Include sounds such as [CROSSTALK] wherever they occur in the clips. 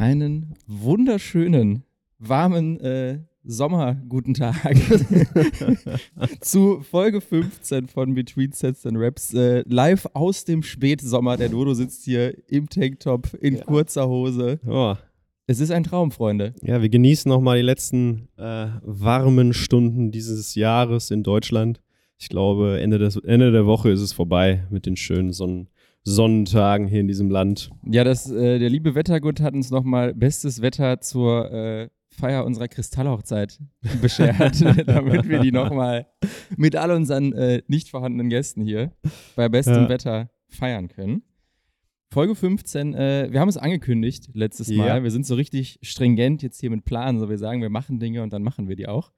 Einen wunderschönen, warmen äh, Sommer-Guten Tag [LAUGHS] zu Folge 15 von Between Sets and Raps. Äh, live aus dem Spätsommer. Der Dodo sitzt hier im Tanktop in Ja. kurzer Hose. Oh. Es ist ein Traum, Freunde. Ja, wir genießen nochmal die letzten äh, warmen Stunden dieses Jahres in Deutschland. Ich glaube, Ende, des, Ende der Woche ist es vorbei mit den schönen Sonnen, Sonnentagen hier in diesem Land. Ja, das, äh, der liebe Wettergott hat uns nochmal bestes Wetter zur äh, Feier unserer Kristallhochzeit [LAUGHS] beschert, [LAUGHS] damit wir die nochmal mit all unseren äh, nicht vorhandenen Gästen hier bei bestem Ja. Wetter feiern können. Folge 15, äh, wir haben es angekündigt letztes Mal. Ja. Wir sind so richtig stringent jetzt hier mit Planen. So wir sagen, wir machen Dinge und dann machen wir die auch.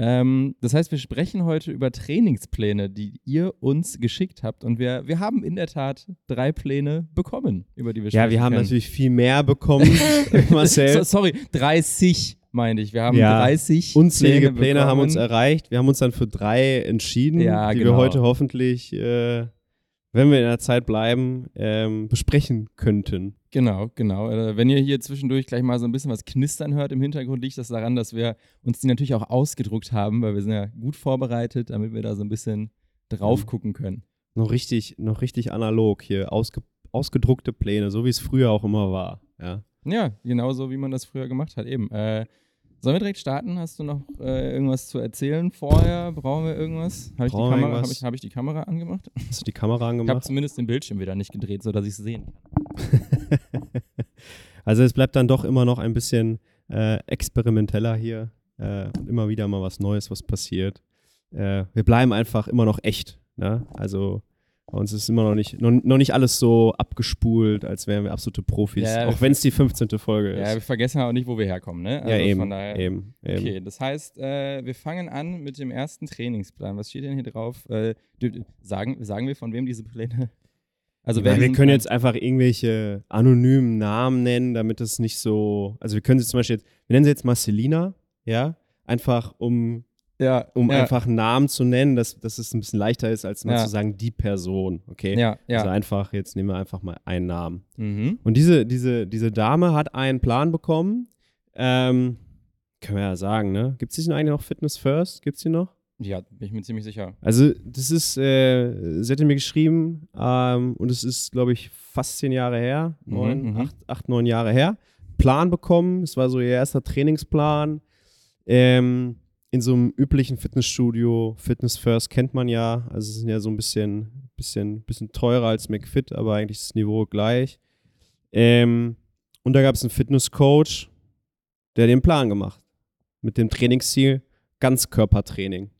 Ähm, das heißt, wir sprechen heute über Trainingspläne, die ihr uns geschickt habt. Und wir, wir haben in der Tat drei Pläne bekommen, über die wir Ja, sprechen wir haben können. natürlich viel mehr bekommen, [LAUGHS] Marcel. So, sorry, 30 meine ich. Wir haben Ja, 30 Unzählige Pläne, haben bekommen. uns erreicht. Wir haben uns dann für drei entschieden, Ja, die genau. wir heute hoffentlich, äh, wenn wir in der Zeit bleiben, ähm, besprechen könnten. Genau, genau. Äh, wenn ihr hier zwischendurch gleich mal so ein bisschen was knistern hört im Hintergrund, liegt das daran, dass wir uns die natürlich auch ausgedruckt haben, weil wir sind ja gut vorbereitet, damit wir da so ein bisschen drauf Mhm. gucken können. Noch richtig, noch richtig analog hier, ausge, ausgedruckte Pläne, so wie es früher auch immer war. Ja. Ja, genauso wie man das früher gemacht hat, eben. Äh, sollen wir direkt starten? Hast du noch äh, irgendwas zu erzählen vorher? Brauchen wir irgendwas? Habe ich, die Kamera- hab ich, hab ich die Kamera angemacht? Hast du die Kamera Ich habe angemacht? zumindest den Bildschirm wieder nicht gedreht, sodass ich es sehen kann. [LAUGHS] [LAUGHS] also es bleibt dann doch immer noch ein bisschen äh, experimenteller hier äh, und immer wieder mal was Neues, was passiert. Äh, wir bleiben einfach immer noch echt. Ne? Also bei uns ist immer noch nicht, noch, noch nicht alles so abgespult, als wären wir absolute Profis, Ja, auch wenn es die 15. Folge Ja, wir ist. vergessen auch nicht, wo wir herkommen, ne? Ja, eben, daher, eben, eben. Okay, das heißt, äh, wir fangen an mit dem ersten Trainingsplan. Was steht denn hier drauf? Äh, sagen, sagen wir, von wem diese Pläne? Also, Ja, wir können jetzt einfach irgendwelche anonymen Namen nennen, damit es nicht so. Also wir können sie zum Beispiel jetzt, wir nennen sie jetzt Marcelina, ja, einfach um, Ja, um ja, einfach einen Namen zu nennen, dass, dass es ein bisschen leichter ist, als mal Ja. zu sagen, die Person, okay? Ja, ja. Also einfach, jetzt nehmen wir einfach mal einen Namen. mhm. Und diese, diese, diese Dame hat einen Plan bekommen. Ähm, können wir ja sagen, ne? Gibt es eigentlich noch Fitness First? Gibt es die noch? Ja, bin ich mir ziemlich sicher. Also, das ist, äh, sie hatte mir geschrieben ähm, und es ist, glaube ich, fast zehn Jahre her, Mhm, neun, mhm. acht, acht, neun Jahre her. Plan bekommen, es war so ihr erster Trainingsplan. Ähm, in so einem üblichen Fitnessstudio, Fitness First kennt man ja, also es sind ja so ein bisschen, bisschen, bisschen teurer als McFit, aber eigentlich ist das Niveau gleich. Ähm, und da gab es einen Fitnesscoach, der den Plan gemacht. Mit dem Trainingsziel Ganzkörpertraining.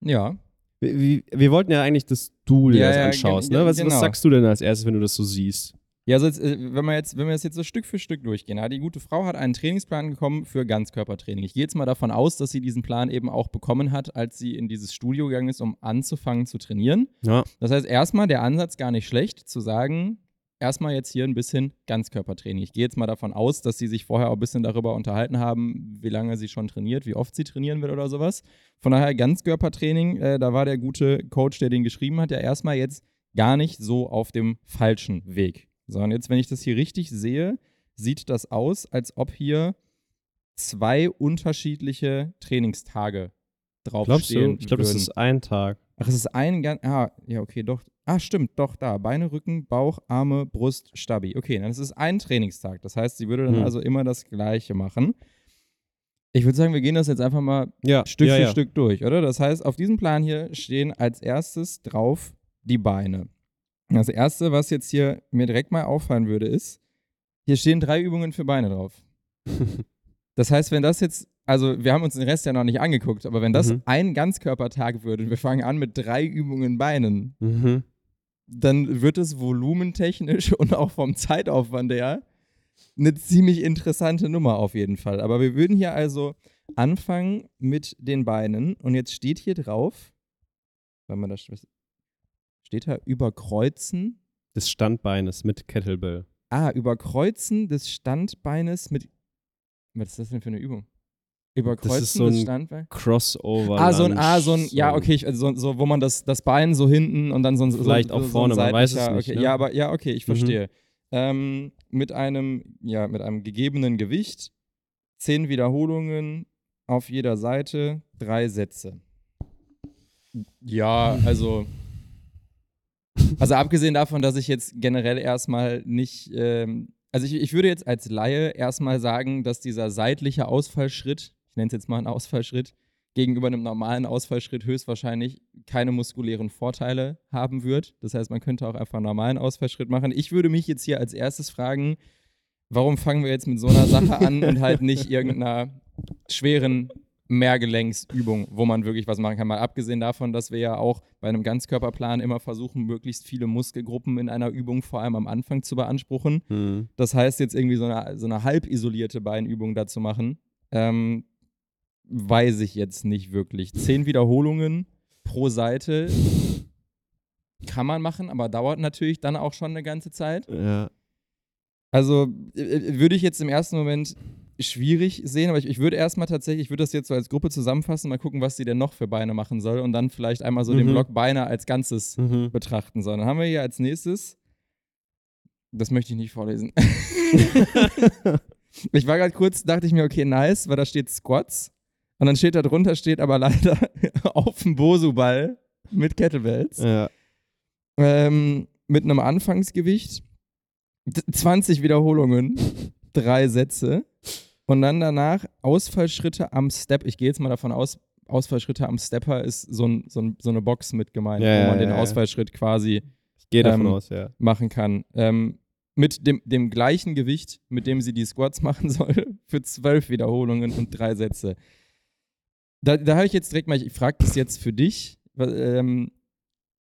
Ja. Wir, wir, wir wollten ja eigentlich, dass du dir Ja, das ja, anschaust. gen- Ne? Was, genau. was sagst du denn als erstes, wenn du das so siehst? Ja, also jetzt, äh, wenn, wir jetzt, wenn wir das jetzt so Stück für Stück durchgehen, ja, die gute Frau hat einen Trainingsplan bekommen für Ganzkörpertraining. Ich gehe jetzt mal davon aus, dass sie diesen Plan eben auch bekommen hat, als sie in dieses Studio gegangen ist, um anzufangen zu trainieren. Ja. Das heißt, erstmal der Ansatz gar nicht schlecht, zu sagen, erstmal jetzt hier ein bisschen Ganzkörpertraining. Ich gehe jetzt mal davon aus, dass sie sich vorher auch ein bisschen darüber unterhalten haben, wie lange sie schon trainiert, wie oft sie trainieren wird oder sowas. Von daher Ganzkörpertraining, äh, da war der gute Coach, der den geschrieben hat, ja erstmal jetzt gar nicht so auf dem falschen Weg. Sondern jetzt, wenn ich das hier richtig sehe, sieht das aus, als ob hier zwei unterschiedliche Trainingstage Glaubst draufstehen du? Ich glaube, das ist ein Tag. Ach, es ist ein ganz. Ah, ja, okay, doch. Ah, stimmt, doch, da. Beine, Rücken, Bauch, Arme, Brust, Stabi. Okay, dann ist es ein Trainingstag. Das heißt, sie würde dann Hm. also immer das Gleiche machen. Ich würde sagen, wir gehen das jetzt einfach mal Ja, Stück ja, für ja. Stück durch, oder? Das heißt, auf diesem Plan hier stehen als erstes drauf die Beine. Das erste, was jetzt hier mir direkt mal auffallen würde, ist, hier stehen drei Übungen für Beine drauf. [LAUGHS] Das heißt, wenn das jetzt, also wir haben uns den Rest ja noch nicht angeguckt, aber wenn das Mhm. ein Ganzkörpertag würde und wir fangen an mit drei Übungen Beinen, Mhm. Dann wird es volumentechnisch [LAUGHS] und auch vom Zeitaufwand her eine ziemlich interessante Nummer auf jeden Fall. Aber wir würden hier also anfangen mit den Beinen und jetzt steht hier drauf, wenn man das steht da überkreuzen. Des Standbeines mit Kettlebell. Ah, überkreuzen des Standbeines mit was ist das denn für eine Übung? Überkreuzen so des ein Standbeines. Crossover. Ah, so ein, ah, so ein, ja, okay, ich, also so, so, wo man das, das Bein so hinten und dann so ein Vielleicht so, auch so vorne, man weiß es nicht, Okay, ne? Ja, aber ja, okay, ich Mhm. verstehe. ähm, mit einem, ja, mit einem gegebenen Gewicht, zehn Wiederholungen auf jeder Seite, drei Sätze. Ja, also. [LAUGHS] Also abgesehen davon, dass ich jetzt generell erstmal nicht, ähm, also ich, ich würde jetzt als Laie erstmal sagen, dass dieser seitliche Ausfallschritt, ich nenne es jetzt mal einen Ausfallschritt, gegenüber einem normalen Ausfallschritt höchstwahrscheinlich keine muskulären Vorteile haben wird. Das heißt, man könnte auch einfach einen normalen Ausfallschritt machen. Ich würde mich jetzt hier als erstes fragen, warum fangen wir jetzt mit so einer Sache an [LAUGHS] und halt nicht irgendeiner schweren Mehrgelenksübung, wo man wirklich was machen kann. Mal abgesehen davon, dass wir ja auch bei einem Ganzkörperplan immer versuchen, möglichst viele Muskelgruppen in einer Übung vor allem am Anfang zu beanspruchen. Mhm. Das heißt, jetzt irgendwie so eine, so eine halb isolierte Beinübung da zu machen, ähm, weiß ich jetzt nicht wirklich. Zehn Wiederholungen pro Seite kann man machen, aber dauert natürlich dann auch schon eine ganze Zeit. Ja. Also äh, äh, würde ich jetzt im ersten Moment schwierig sehen, aber ich, ich würde erstmal tatsächlich, ich würde das jetzt so als Gruppe zusammenfassen, mal gucken, was sie denn noch für Beine machen soll und dann vielleicht einmal so den Mhm. Block Beine als Ganzes Mhm. betrachten soll. Dann haben wir hier als nächstes, das möchte ich nicht vorlesen. [LAUGHS] [LAUGHS] ich war gerade kurz, dachte ich mir, okay, nice, weil da steht Squats und dann steht da drunter, steht aber leider [LAUGHS] auf dem Bosu-Ball mit Kettlebells ja. ähm, mit einem Anfangsgewicht, d- 20 Wiederholungen, [LAUGHS] drei Sätze und dann danach Ausfallschritte am Step. Ich gehe jetzt mal davon aus, Ausfallschritte am Stepper ist so, ein, so, ein, so eine Box mit gemeint, Ja, wo man den ja, ja. Ausfallschritt quasi Ähm, aus, machen kann. Ähm, mit dem, dem gleichen Gewicht, mit dem sie die Squats [LAUGHS] machen soll, für zwölf Wiederholungen und drei Sätze. Da, da habe ich jetzt direkt mal, ich frage das jetzt für dich, ähm,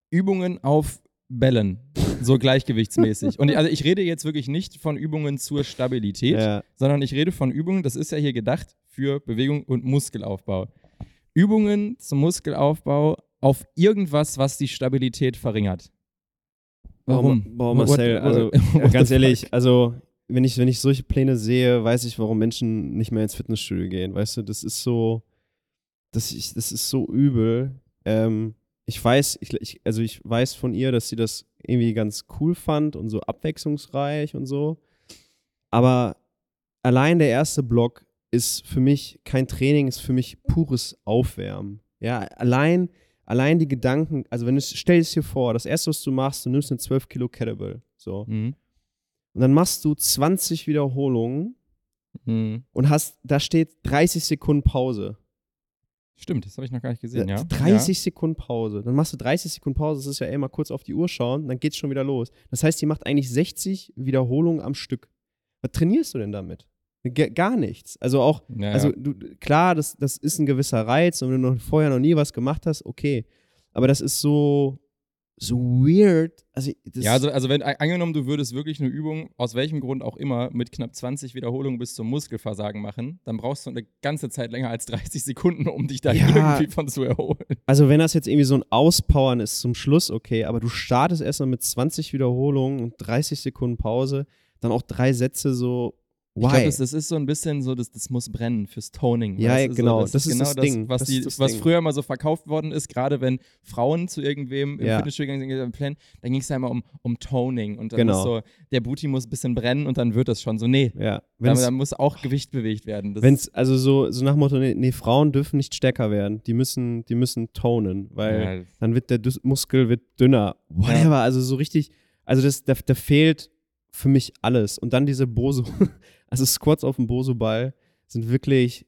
Übungen auf Bällen, so [LAUGHS] gleichgewichtsmäßig. Und ich, also ich rede jetzt wirklich nicht von Übungen zur Stabilität, Ja. sondern ich rede von Übungen, das ist ja hier gedacht für Bewegung und Muskelaufbau. Übungen zum Muskelaufbau auf irgendwas, was die Stabilität verringert. Warum? Boah, [LAUGHS] What- Marcel, also ganz ehrlich, also wenn ich, wenn ich solche Pläne sehe, weiß ich, warum Menschen nicht mehr ins Fitnessstudio gehen. Weißt du, das ist so, das, ich, das ist so übel. Ähm, ich weiß, ich, ich, also ich weiß von ihr, dass sie das irgendwie ganz cool fand und so abwechslungsreich und so. Aber allein der erste Block ist für mich kein Training, ist für mich pures Aufwärmen. Ja, allein, allein die Gedanken, also wenn du stell es dir vor, das erste, was du machst, du nimmst eine 12 Kilo Kettlebell, so. Mhm. Und dann machst du 20 Wiederholungen Mhm. und hast, da steht 30 Sekunden Pause. Stimmt, das habe ich noch gar nicht gesehen, ja. 30 Sekunden Pause. Dann machst du 30 Sekunden Pause, das ist ja ey, mal kurz auf die Uhr schauen, dann geht's schon wieder los. Das heißt, die macht eigentlich 60 Wiederholungen am Stück. Was trainierst du denn damit? G gar nichts. Also auch, Ja, ja. also du, klar, das, das ist ein gewisser Reiz und wenn du noch vorher noch nie was gemacht hast, okay. Aber das ist so, so weird. Also, ja, also, also wenn angenommen, du würdest wirklich eine Übung, aus welchem Grund auch immer, mit knapp 20 Wiederholungen bis zum Muskelversagen machen, dann brauchst du eine ganze Zeit länger als 30 Sekunden, um dich da Ja. irgendwie von zu erholen. Also wenn das jetzt irgendwie so ein Auspowern ist zum Schluss, okay, aber du startest erstmal mit 20 Wiederholungen und 30 Sekunden Pause, dann auch drei Sätze so, Ich why? glaube, das, das ist so ein bisschen so, das, das muss brennen fürs Toning. Ja, ja, genau, So, das ist das Ding, Was, das die, ist das was Ding. früher mal so verkauft worden ist, gerade wenn Frauen zu irgendwem im Ja. Fitnessstudio gegangen sind, dann ging es ja immer um, um Toning. Und dann Genau. muss so, der Booty muss ein bisschen brennen und dann wird das schon so. Nee, ja, da, wenn's, da muss auch Gewicht bewegt werden. Das, wenn's, also so, so nach dem Motto, nee, nee, Frauen dürfen nicht stärker werden, die müssen, die müssen tonen, weil ja, dann wird der Dus- Muskel wird dünner. Whatever, also so richtig, also das, da, da fehlt für mich alles. Und dann diese Boso, also Squats auf dem Boso-Ball sind wirklich,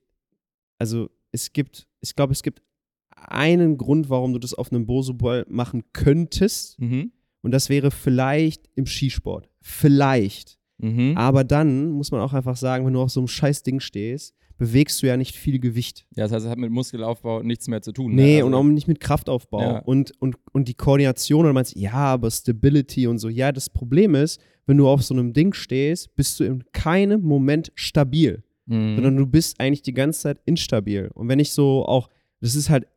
also es gibt, ich glaube, es gibt einen Grund, warum du das auf einem Boso-Ball machen könntest. mhm. Und das wäre vielleicht im Skisport. Vielleicht. Mhm. Aber dann muss man auch einfach sagen, wenn du auf so einem scheiß Ding stehst, bewegst du ja nicht viel Gewicht. Ja, das heißt, es hat mit Muskelaufbau nichts mehr zu tun. ne? Nee, Also, und auch nicht mit Kraftaufbau. Ja. Und, und, und die Koordination, und du meinst, ja, aber Stability und so. Ja, das Problem ist, wenn du auf so einem Ding stehst, bist du in keinem Moment stabil, Mhm. sondern du bist eigentlich die ganze Zeit instabil. Und wenn ich so auch, das ist halt,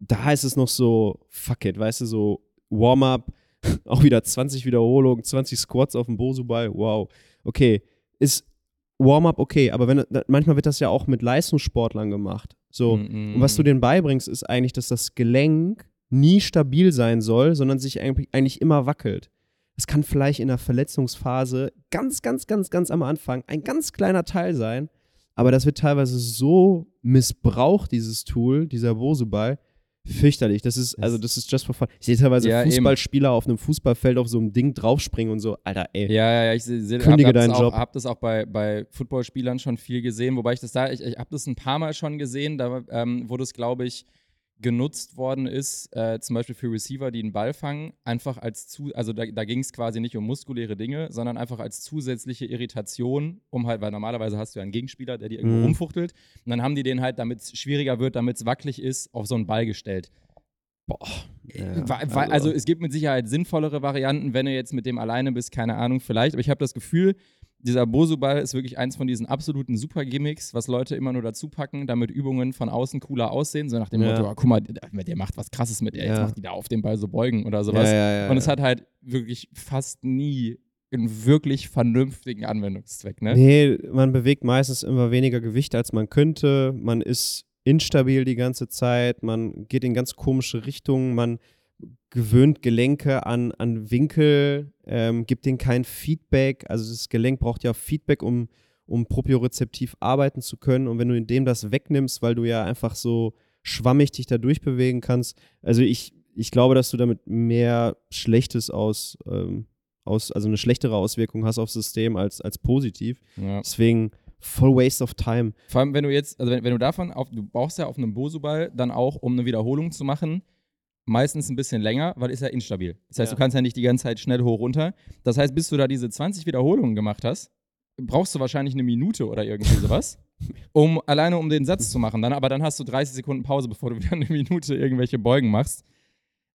da ist es noch so, fuck it, weißt du, so Warm-up, [LAUGHS] auch wieder 20 Wiederholungen, 20 Squats auf dem Bosu-Ball, wow. Okay, ist Warm-up okay, aber wenn, manchmal wird das ja auch mit Leistungssportlern gemacht. So, Mhm. und was du denen beibringst, ist eigentlich, dass das Gelenk nie stabil sein soll, sondern sich eigentlich, eigentlich immer wackelt. Es kann vielleicht in der Verletzungsphase ganz, ganz, ganz, ganz am Anfang ein ganz kleiner Teil sein, aber das wird teilweise so missbraucht, dieses Tool, dieser Boseball, fürchterlich. Das ist, also das ist just for fun. Ich sehe teilweise Ja, Fußballspieler auf einem Fußballfeld auf so einem Ding draufspringen und so, Alter, ey. Ja, ja, ja, ich se- se- Kündige hab, hab deinen das auch, Job. hab das auch bei, bei Footballspielern schon viel gesehen, wobei ich das da, ich, ich habe das ein paar Mal schon gesehen, da, ähm, wo das, glaube ich, genutzt worden ist, äh, zum Beispiel für Receiver, die einen Ball fangen, einfach als zu, also da, da ging es quasi nicht um muskuläre Dinge, sondern einfach als zusätzliche Irritation, um halt, weil normalerweise hast du ja einen Gegenspieler, der dir irgendwo Mhm. rumfuchtelt, und dann haben die den halt, damit es schwieriger wird, damit es wackelig ist, auf so einen Ball gestellt. Boah. Ja, Wa- wa- also es gibt mit Sicherheit sinnvollere Varianten, wenn du jetzt mit dem alleine bist, keine Ahnung, vielleicht. Aber ich habe das Gefühl, dieser Bosu-Ball ist wirklich eins von diesen absoluten Super-Gimmicks, was Leute immer nur dazu packen, damit Übungen von außen cooler aussehen. So nach dem Ja. Motto, ah, guck mal, der der macht was krasses mit der, jetzt Ja. macht die da auf den Ball so beugen oder sowas. Ja, Und es hat halt wirklich fast nie einen wirklich vernünftigen Anwendungszweck, ne? Nee, man bewegt meistens immer weniger Gewicht, als man könnte. Man ist instabil die ganze Zeit. Man geht in ganz komische Richtungen. Man gewöhnt Gelenke an, an Winkel, ähm, gibt denen kein Feedback. Also das Gelenk braucht ja Feedback, um, um propriorezeptiv arbeiten zu können. Und wenn du in dem das wegnimmst, weil du ja einfach so schwammig dich da durchbewegen kannst, also ich, ich glaube, dass du damit mehr Schlechtes aus, ähm, aus, also eine schlechtere Auswirkung hast aufs System als, als positiv. Ja. Deswegen voll waste of time. Vor allem, wenn du jetzt, also wenn, wenn du davon auf, du brauchst ja auf einem Bosu-Ball dann auch, um eine Wiederholung zu machen, meistens ein bisschen länger, weil ist ja instabil. Das heißt, Ja. du kannst ja nicht die ganze Zeit schnell hoch runter. Das heißt, bis du da diese 20 Wiederholungen gemacht hast, brauchst du wahrscheinlich eine Minute oder irgendwie sowas, [LAUGHS] um alleine um den Satz zu machen. Dann, aber dann hast du 30 Sekunden Pause, bevor du [LAUGHS] wieder eine Minute irgendwelche Beugen machst.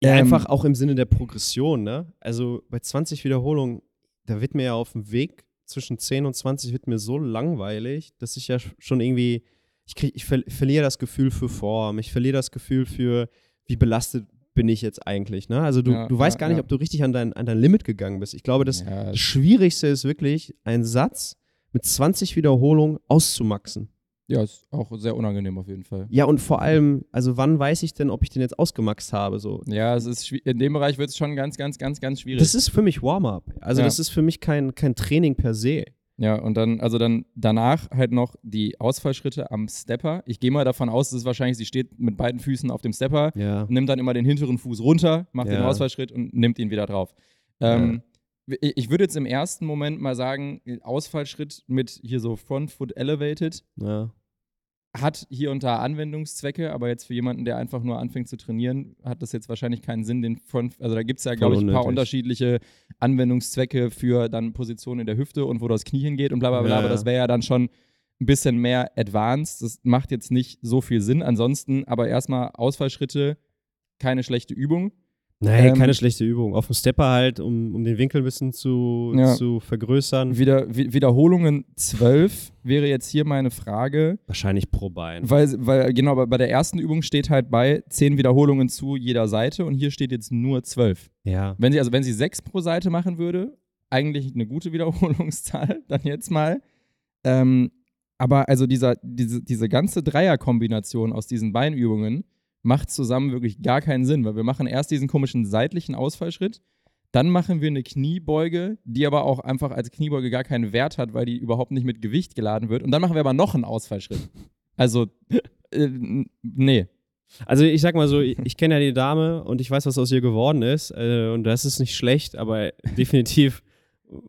Ja, Ähm, einfach auch im Sinne der Progression, ne? Also bei 20 Wiederholungen, da wird mir ja auf dem Weg zwischen 10 und 20 wird mir so langweilig, dass ich ja schon irgendwie, ich, krieg, ich ver verliere das Gefühl für Form, ich verliere das Gefühl für, wie belastet bin ich jetzt eigentlich, ne? Also du, Ja, du weißt ja, gar nicht, ja. ob du richtig an dein, an dein Limit gegangen bist. Ich glaube, das, das Schwierigste ist wirklich, einen Satz mit 20 Wiederholungen auszumaxen. ja, ist auch sehr unangenehm auf jeden Fall. Ja, und vor allem, also wann weiß ich denn, ob ich den jetzt ausgemaxt habe? So. Ja, es ist in dem Bereich wird es schon ganz, ganz, ganz, ganz schwierig. Das ist für mich Warm-up. Also das ist für mich kein, kein Training per se. Ja, und dann, also dann danach halt noch die Ausfallschritte am Stepper. Ich gehe mal davon aus, dass es wahrscheinlich, sie steht mit beiden Füßen auf dem Stepper, Ja. nimmt dann immer den hinteren Fuß runter, macht den Ja. Ausfallschritt und nimmt ihn wieder drauf. Ähm, ich, ich würde jetzt im ersten Moment mal sagen, Ausfallschritt mit hier so Front Foot Elevated ja. Hat hier und da Anwendungszwecke, aber jetzt für jemanden, der einfach nur anfängt zu trainieren, hat das jetzt wahrscheinlich keinen Sinn, den Front, also da gibt es ja, glaube ich, ein paar unterschiedliche Anwendungszwecke für dann Positionen in der Hüfte und wo das Knie hingeht und bla bla bla, Ja, aber das wäre ja dann schon ein bisschen mehr advanced. Das macht jetzt nicht so viel Sinn. Ansonsten aber erstmal Ausfallschritte, keine schlechte Übung. Nee, Ähm, keine schlechte Übung. Auf dem Stepper halt, um, um den Winkel ein bisschen zu, Ja. zu vergrößern. Wieder, Wi- Wiederholungen 12 wäre jetzt hier meine Frage. Wahrscheinlich pro Bein. Weil, weil genau, bei- bei der ersten Übung steht halt bei 10 Wiederholungen zu jeder Seite und hier steht jetzt nur 12. Ja. Wenn sie, also wenn sie 6 pro Seite machen würde, eigentlich eine gute [LAUGHS] Wiederholungszahl, dann jetzt mal. Ähm, aber also dieser, diese, diese ganze Dreierkombination aus diesen Beinübungen macht zusammen wirklich gar keinen Sinn, weil wir machen erst diesen komischen seitlichen Ausfallschritt, dann machen wir eine Kniebeuge, die aber auch einfach als Kniebeuge gar keinen Wert hat, weil die überhaupt nicht mit Gewicht geladen wird. Und dann machen wir aber noch einen Ausfallschritt. Also, äh, nee. Also ich sag mal so, ich, ich kenne ja die Dame und ich weiß, was aus ihr geworden ist. Äh, und das ist nicht schlecht, aber definitiv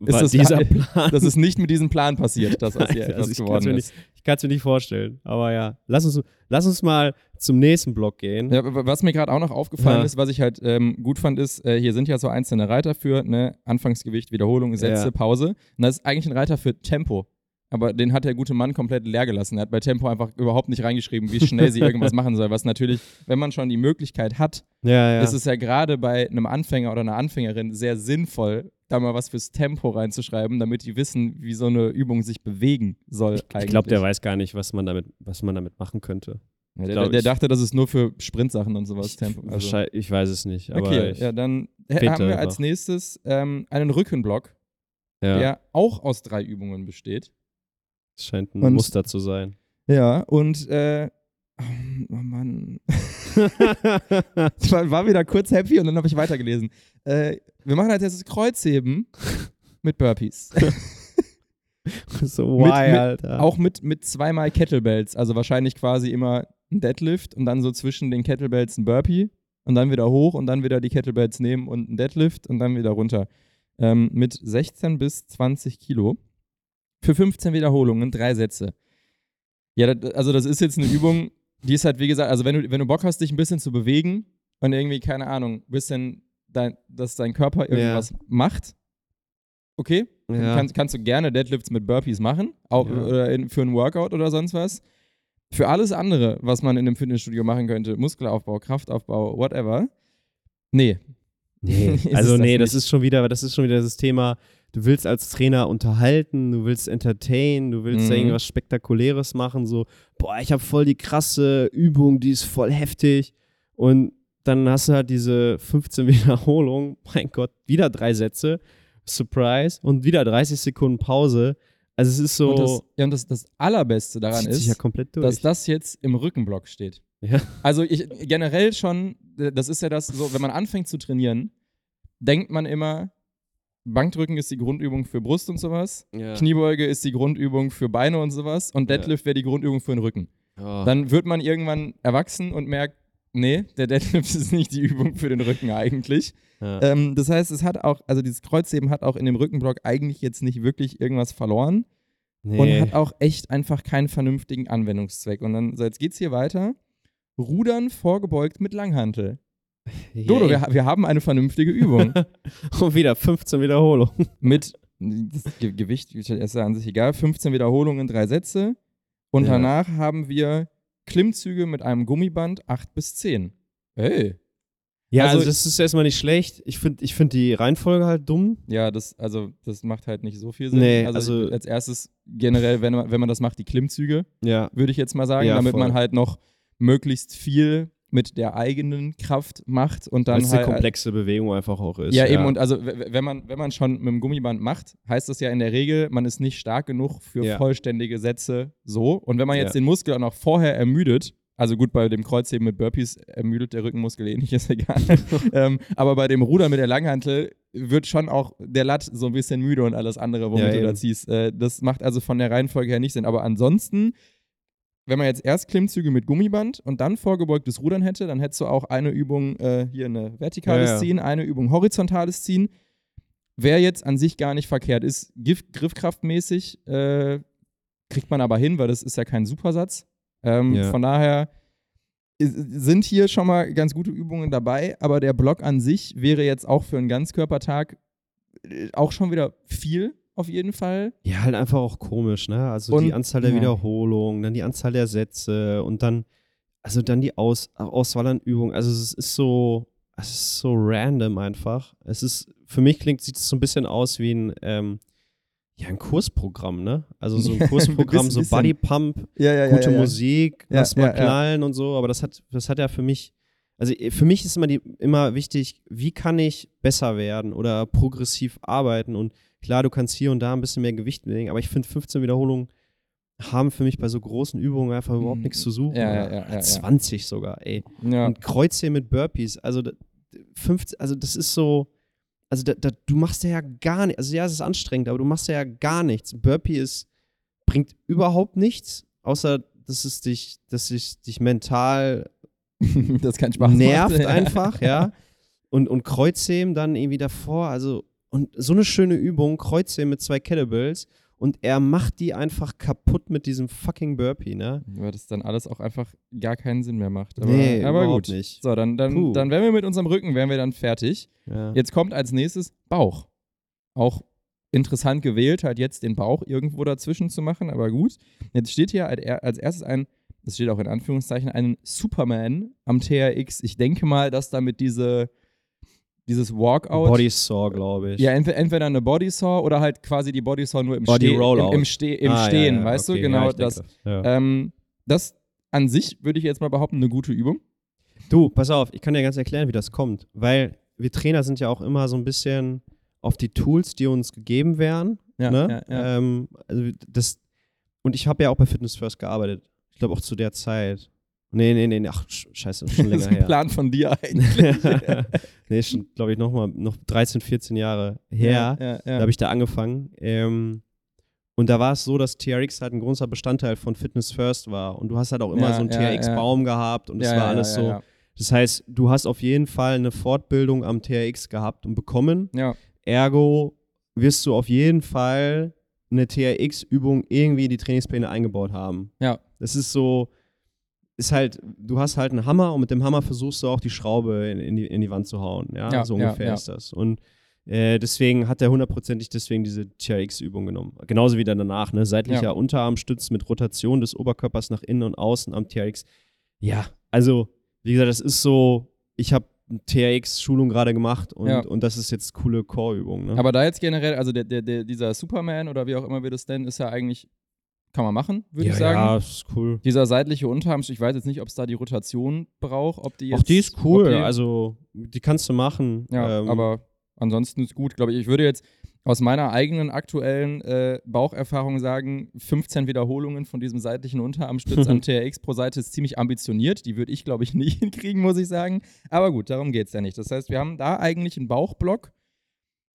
war das dieser? Plan. Das ist nicht mit diesem Plan passiert, dass [LAUGHS] Nein, etwas also ich kann's geworden ist. Ich kann es mir nicht vorstellen. Aber ja, lass uns, lass uns mal zum nächsten Block gehen. Ja, was mir gerade auch noch aufgefallen Ja. ist, was ich halt ähm, gut fand, ist, äh, hier sind ja so einzelne Reiter für ne, Anfangsgewicht, Wiederholung, Sätze, Ja. Pause. Und das ist eigentlich ein Reiter für Tempo. Aber den hat der gute Mann komplett leer gelassen. Er hat bei Tempo einfach überhaupt nicht reingeschrieben, wie schnell sie [LAUGHS] irgendwas machen soll. Was natürlich, wenn man schon die Möglichkeit hat, Ja, ja. ist es ja gerade bei einem Anfänger oder einer Anfängerin sehr sinnvoll, da mal was fürs Tempo reinzuschreiben, damit die wissen, wie so eine Übung sich bewegen soll. ich glaube, der weiß gar nicht, was man damit, was man damit machen könnte. Ja, der, glaub, der ich- dachte, das ist nur für Sprintsachen und sowas. Ich, Tempo. Also. wahrscheinlich- ich weiß es nicht. Aber Okay, ich, ja, dann haben wir als nächstes ähm, einen Rückenblock, ja, der auch aus drei Übungen besteht. es scheint ein Und- Muster zu sein. Ja, und äh, oh Mann. [LAUGHS] [LAUGHS] ich war, war wieder kurz happy und dann habe ich weitergelesen. Äh, wir machen als erstes Kreuzheben mit Burpees. [LAUGHS] so Mit- wild, mit- Alter. Auch mit, mit zweimal Kettlebells. Also wahrscheinlich quasi immer ein Deadlift und dann so zwischen den Kettlebells ein Burpee und dann wieder hoch und dann wieder die Kettlebells nehmen und ein Deadlift und dann wieder runter. Ähm, mit 16 bis 20 Kilo. Für 15 Wiederholungen, drei Sätze. Ja, das, also das ist jetzt eine Übung, die ist halt, wie gesagt, also wenn du, wenn du Bock hast, dich ein bisschen zu bewegen und irgendwie, keine Ahnung, ein bisschen, dein, dass dein Körper irgendwas macht, okay, Ja. kannst, kannst du gerne Deadlifts mit Burpees machen, auch, Ja. oder in, für ein Workout oder sonst was. Für alles andere, was man in einem Fitnessstudio machen könnte, Muskelaufbau, Kraftaufbau, whatever, nee. Nee, [LAUGHS] also das nee, das nicht. ist schon wieder, das ist schon wieder das Thema, du willst als Trainer unterhalten, du willst entertainen, du willst Mhm. irgendwas Spektakuläres machen, so, boah, ich habe voll die krasse Übung, die ist voll heftig und dann hast du halt diese 15 [LAUGHS] Wiederholungen, mein Gott, wieder drei Sätze, Surprise und wieder 30 Sekunden Pause. Also es ist so, Und, das, ja, und das, das Allerbeste daran ja ist, durch. dass das jetzt im Rückenblock steht. Ja. Also ich generell schon, äh, das ist ja das so, wenn man anfängt zu trainieren, denkt man immer, Bankdrücken ist die Grundübung für Brust und sowas, ja. Kniebeuge ist die Grundübung für Beine und sowas und Ja. Deadlift wäre die Grundübung für den Rücken. Oh. Dann wird man irgendwann erwachsen und merkt, nee, der Deadlift [LAUGHS] ist nicht die Übung für den Rücken eigentlich. ja. Ähm, das heißt, es hat auch, also dieses Kreuzheben hat auch in dem Rückenblock eigentlich jetzt nicht wirklich irgendwas verloren nee. und hat auch echt einfach keinen vernünftigen Anwendungszweck. Und dann, so jetzt geht's hier weiter. Rudern vorgebeugt mit Langhantel. [LAUGHS] Dodo, wir, wir haben eine vernünftige Übung. [LAUGHS] und wieder 15 Wiederholungen. mit das Ge Gewicht ist ja an sich egal, 15 Wiederholungen, drei Sätze. Und Ja. danach haben wir Klimmzüge mit einem Gummiband 8 bis 10. Hey. Ja, Also- also, das ist erstmal nicht schlecht. Ich finde ich find die Reihenfolge halt dumm. Ja, das, also, das macht halt nicht so viel Sinn. Nee, also, also- ich- als erstes generell, wenn man, wenn man das macht, die Klimmzüge, Ja. würde ich jetzt mal sagen, Ja, damit voll. man halt noch möglichst viel mit der eigenen Kraft macht und dann es eine halt. komplexe Bewegung einfach auch ist. Ja, eben, und also wenn man, wenn man schon mit dem Gummiband macht, heißt das ja in der Regel, man ist nicht stark genug für Ja. vollständige Sätze so. Und wenn man jetzt Ja. den Muskel auch noch vorher ermüdet, also gut, bei dem Kreuzheben mit Burpees ermüdet der Rückenmuskel eh nicht, [LAUGHS] ist egal. [LAUGHS] ähm, aber bei dem Ruder mit der Langhantel wird schon auch der Latt so ein bisschen müde und alles andere, womit Ja, du da ziehst. Äh, das macht also von der Reihenfolge her nicht Sinn. Aber ansonsten, wenn man jetzt erst Klimmzüge mit Gummiband und dann vorgebeugtes Rudern hätte, dann hättest du auch eine Übung äh, hier eine vertikales Ja, ja. Ziehen, eine Übung horizontales Ziehen. Wäre jetzt an sich gar nicht verkehrt. Ist Gif griffkraftmäßig, äh, kriegt man aber hin, weil das ist ja kein Supersatz. Ähm, Ja. Von daher sind hier schon mal ganz gute Übungen dabei, aber der Block an sich wäre jetzt auch für einen Ganzkörpertag äh, auch schon wieder viel auf jeden Fall. Ja, halt einfach auch komisch, ne? Also Und- die Anzahl der ja. Wiederholungen, dann die Anzahl der Sätze und dann, also dann die Aus Auswahl an Übungen. Also es ist so, es ist so random einfach. Es ist, für mich klingt, sieht es so ein bisschen aus wie ein, ähm, ja, ein Kursprogramm, ne? Also so ein [LAUGHS] Kursprogramm, so. Body Pump, Ja, ja, gute Musik, lass mal knallen und so, aber das hat, das hat ja für mich, also für mich ist immer, die, immer wichtig, wie kann ich besser werden oder progressiv arbeiten und klar, du kannst hier und da ein bisschen mehr Gewicht bewegen, aber ich finde 15 Wiederholungen haben für mich bei so großen Übungen einfach überhaupt Mhm. nichts zu suchen. Ja, ja, ja, ja, ja. 20 sogar, ey. Und Kreuzheben mit Burpees, also da- 15, also das ist so, also da, da, du machst ja gar nichts, also ja, es ist anstrengend, aber du machst ja gar nichts. Burpee ist, bringt überhaupt nichts, außer dass es dich, dass es dich mental [LAUGHS] das kann Spaß nervt [LAUGHS] einfach, ja. Und, und Kreuzheben dann irgendwie davor, also, und so eine schöne Übung, Kreuzheben mit zwei Kettlebells und er macht die einfach kaputt mit diesem fucking Burpee, ne? Weil das dann alles auch einfach gar keinen Sinn mehr macht. Aber, nee, aber gut. nicht. So, dann, dann, Puh. dann wären wir mit unserem Rücken, wären wir dann fertig. Ja. Jetzt kommt als nächstes Bauch. Auch interessant gewählt, halt jetzt den Bauch irgendwo dazwischen zu machen, aber gut. Jetzt steht hier als er- als erstes ein, das steht auch in Anführungszeichen, ein Superman am TRX. Ich denke mal, dass damit diese, dieses Walkout. Body Saw, glaube ich. ja, entweder, eine Bodysaw oder halt quasi die Bodysaw nur im, Body Ste im, Rollout. im, Ste im Ah, ja, Stehen, ja, weißt okay, du? Genau ja, das. ja. Ähm, das an sich würde ich jetzt mal behaupten, eine gute Übung. Du, pass auf, ich kann dir ganz erklären, wie das kommt. Weil wir Trainer sind ja auch immer so ein bisschen auf die Tools, die uns gegeben werden. Ja, ne? ja, ja. Ähm, also das, und ich habe ja auch bei Fitness First gearbeitet. Ich glaube auch zu der Zeit. Nee, nee, nee, nee. ach, sch- scheiße, schon Das länger ist ein her. Plan von dir [LAUGHS] eigentlich. nee, schon, glaube ich, noch mal noch 13, 14 Jahre her. Ja, ja, Da ja. habe ich da angefangen. Ähm, und da war es so, dass TRX halt ein großer Bestandteil von Fitness First war. Und du hast halt auch immer so einen TRX-Baum gehabt und das Ja, war alles so. Das heißt, du hast auf jeden Fall eine Fortbildung am TRX gehabt und bekommen. ja. Ergo wirst du auf jeden Fall eine TRX-Übung irgendwie in die Trainingspläne eingebaut haben. Ja. Das ist so, ist halt, du hast halt einen Hammer und mit dem Hammer versuchst du auch die Schraube in, in, die, in die Wand zu hauen. Ja, Ja, so ja, ungefähr ja. ist das. Und äh, deswegen hat er hundertprozentig deswegen diese TRX-Übung genommen. Genauso wie dann danach, ne? Seitlicher Ja. Unterarmstütz mit Rotation des Oberkörpers nach innen und außen am TRX. Ja, also, wie gesagt, das ist so, ich habe eine TRX-Schulung gerade gemacht und, Ja. und das ist jetzt coole Core-Übung. Ne? Aber da jetzt generell, also der, der, der, dieser Superman oder wie auch immer wir das nennen, ist ja eigentlich, kann man machen, würde ja, ich sagen. Ja, ist cool. Dieser seitliche Unterarm, ich weiß jetzt nicht, ob es da die Rotation braucht, ob die jetzt. Auch die ist cool, die, also die kannst du machen. Ja, ähm, aber ansonsten ist gut, glaube ich. Ich würde jetzt aus meiner eigenen aktuellen äh, Baucherfahrung sagen, 15 Wiederholungen von diesem seitlichen Unterarmstütz [LAUGHS] am TRX pro Seite ist ziemlich ambitioniert. Die würde ich, glaube ich, [LAUGHS] nicht hinkriegen, muss ich sagen. Aber gut, darum geht es ja nicht. Das heißt, wir haben da eigentlich einen Bauchblock,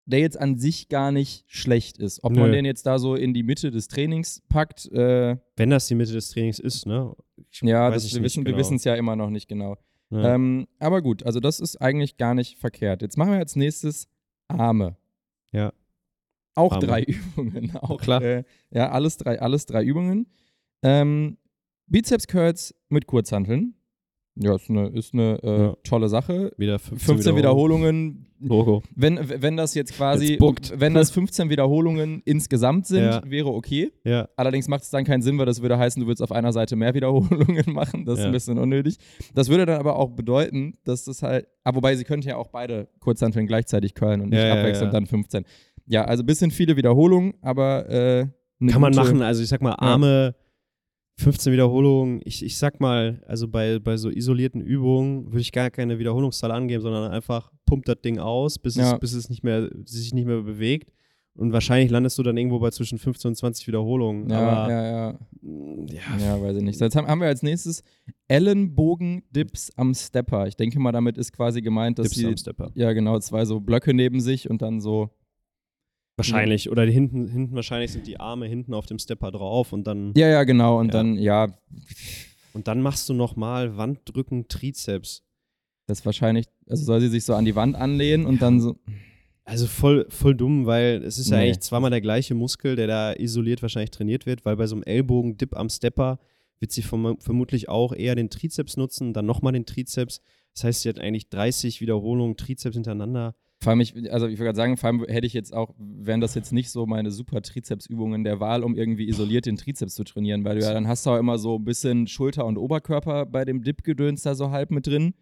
der jetzt an sich gar nicht schlecht ist. Ob man Nö. den jetzt da so in die Mitte des Trainings packt, äh, wenn das die Mitte des Trainings ist, ne? Ich ja, das, wir wissen genau. es ja immer noch nicht genau. Ja. Ähm, aber gut, also das ist eigentlich gar nicht verkehrt. Jetzt machen wir als nächstes Arme. Ja. Auch Arme. drei [LAUGHS] Übungen. Auch, Klar. Äh, ja, alles drei, alles drei Übungen. Ähm, Bizeps Curls mit Kurzhanteln. Ja, ist eine, ist eine äh, Ja. tolle Sache. wieder 15, 15 Wiederholungen. Logo. Wenn, wenn das jetzt quasi, Jetzt wenn das 15 Wiederholungen insgesamt sind, Ja. wäre okay. Ja. Allerdings macht es dann keinen Sinn, weil das würde heißen, du würdest auf einer Seite mehr Wiederholungen [LAUGHS] machen. Das ist ein bisschen unnötig. Das würde dann aber auch bedeuten, dass das halt. Ah, wobei sie könnten ja auch beide Kurzhanteln gleichzeitig curlen und nicht abwechselnd dann 15. Ja, also ein bisschen viele Wiederholungen, aber. Äh, Kann man machen, also ich sag mal, Arme, 15 Wiederholungen. Ich, ich sag mal, also bei, bei so isolierten Übungen würde ich gar keine Wiederholungszahl angeben, sondern einfach pumpt das Ding aus, bis, Ja. es, bis es nicht mehr, sich nicht mehr bewegt. Und wahrscheinlich landest du dann irgendwo bei zwischen 15 und 20 Wiederholungen. Ja, Aber ja, ja. mm, ja, Ja, weiß ich nicht. Jetzt haben, wir als nächstes Ellenbogen-Dips am Stepper. Ich denke mal, damit ist quasi gemeint, dass Dips sie. am Stepper. Ja, genau, zwei so Blöcke neben sich und dann so. Wahrscheinlich. Oder hinten, hinten wahrscheinlich sind die Arme hinten auf dem Stepper drauf und dann, Ja, ja, genau. Und Ja. dann, ja, und dann machst du nochmal Wanddrücken Trizeps. das wahrscheinlich, also soll sie sich so an die Wand anlehnen und dann so. Also voll, voll dumm, weil es ist ja Nee. eigentlich zweimal der gleiche Muskel, der da isoliert wahrscheinlich trainiert wird, weil bei so einem Ellbogen-Dip am Stepper wird sie verm vermutlich auch eher den Trizeps nutzen, dann nochmal den Trizeps. Das heißt, sie hat eigentlich 30 Wiederholungen Trizeps hintereinander. Vor allem, ich, also ich würde gerade sagen, vor allem hätte ich jetzt auch, wären das jetzt nicht so meine super Trizepsübungen der Wahl, um irgendwie isoliert den Trizeps zu trainieren, weil du ja dann hast du auch immer so ein bisschen Schulter und Oberkörper bei dem Dip-Gedöns da so halb mit drin.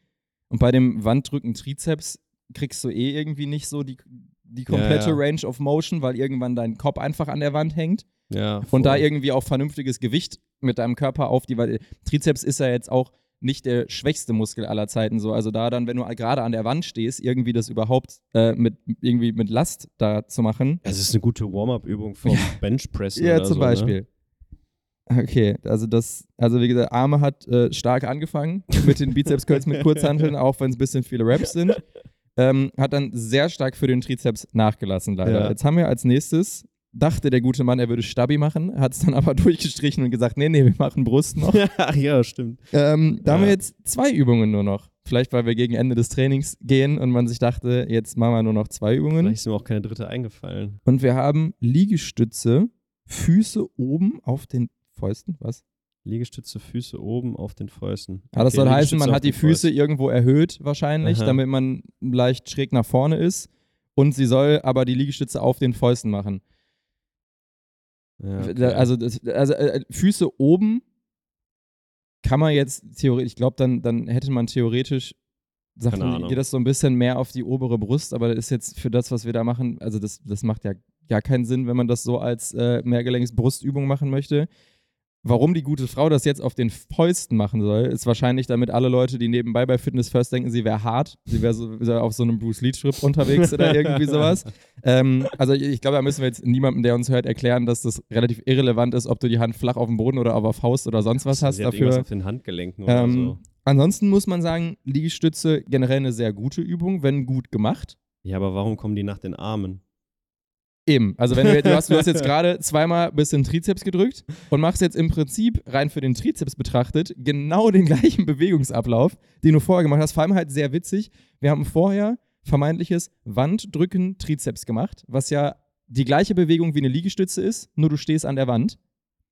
Und bei dem Wanddrücken Trizeps kriegst du eh irgendwie nicht so die, die komplette ja. Range of Motion, weil irgendwann dein Kopf einfach an der Wand hängt. Ja, Und da irgendwie auch vernünftiges Gewicht mit deinem Körper auf die, weil Trizeps ist ja jetzt auch nicht der schwächste Muskel aller Zeiten so. Also da dann, wenn du gerade an der Wand stehst, irgendwie das überhaupt äh, mit irgendwie mit Last da zu machen. Es ist eine gute Warm-up-Übung vom Benchpress. Ja, zum so, Beispiel. Okay, also das, also wie gesagt, Arme hat äh, stark angefangen mit den Bizeps Curls mit Kurzhanteln, auch wenn es ein bisschen viele Reps sind. Ähm, hat dann sehr stark für den Trizeps nachgelassen, leider. Ja. Jetzt haben wir als nächstes, dachte der gute Mann, er würde Stabi machen, hat es dann aber [LAUGHS] durchgestrichen und gesagt, nee, nee, wir machen Brust noch. [LAUGHS] Ach ja, stimmt. Ähm, da haben Ja. wir jetzt zwei Übungen nur noch. Vielleicht, weil wir gegen Ende des Trainings gehen und man sich dachte, jetzt machen wir nur noch zwei Übungen. Vielleicht ist mir auch keine dritte eingefallen. Und wir haben Liegestütze, Füße oben auf den Fäusten. Was? Liegestütze, Füße oben auf den Fäusten. Ah, das Okay, soll heißen, man hat die Füße Fäusten. irgendwo erhöht, wahrscheinlich, Aha. damit man leicht schräg nach vorne ist. Und sie soll aber die Liegestütze auf den Fäusten machen. Ja, okay. Also, das, also äh, Füße oben kann man jetzt theoretisch, ich glaube, dann, dann hätte man theoretisch, sagt man, geht das so ein bisschen mehr auf die obere Brust, aber das ist jetzt für das, was wir da machen, also das, das macht ja gar keinen Sinn, wenn man das so als äh, Mehrgelenksbrustübung machen möchte. Warum die gute Frau das jetzt auf den Fäusten machen soll, ist wahrscheinlich, damit alle Leute, die nebenbei bei Fitness First denken, sie wäre hart, sie wäre so, wär auf so einem Bruce Lee-Strip unterwegs oder [LAUGHS] irgendwie sowas. Ähm, also ich, ich glaube, da müssen wir jetzt niemandem, der uns hört, erklären, dass das relativ irrelevant ist, ob du die Hand flach auf dem Boden oder auf der Faust oder sonst was hast Sie hat dafür. auf den Handgelenken oder Ähm, so. Ansonsten muss man sagen, Liegestütze generell eine sehr gute Übung, wenn gut gemacht. Ja, aber warum kommen die nach den Armen? Eben. Also wenn du, du, hast, du hast jetzt [LAUGHS] gerade zweimal bis in den Trizeps gedrückt und machst jetzt im Prinzip rein für den Trizeps betrachtet genau den [LAUGHS] gleichen Bewegungsablauf, den du vorher gemacht hast. Vor allem halt sehr witzig. Wir haben vorher vermeintliches Wanddrücken Trizeps gemacht, was ja die gleiche Bewegung wie eine Liegestütze ist, nur du stehst an der Wand.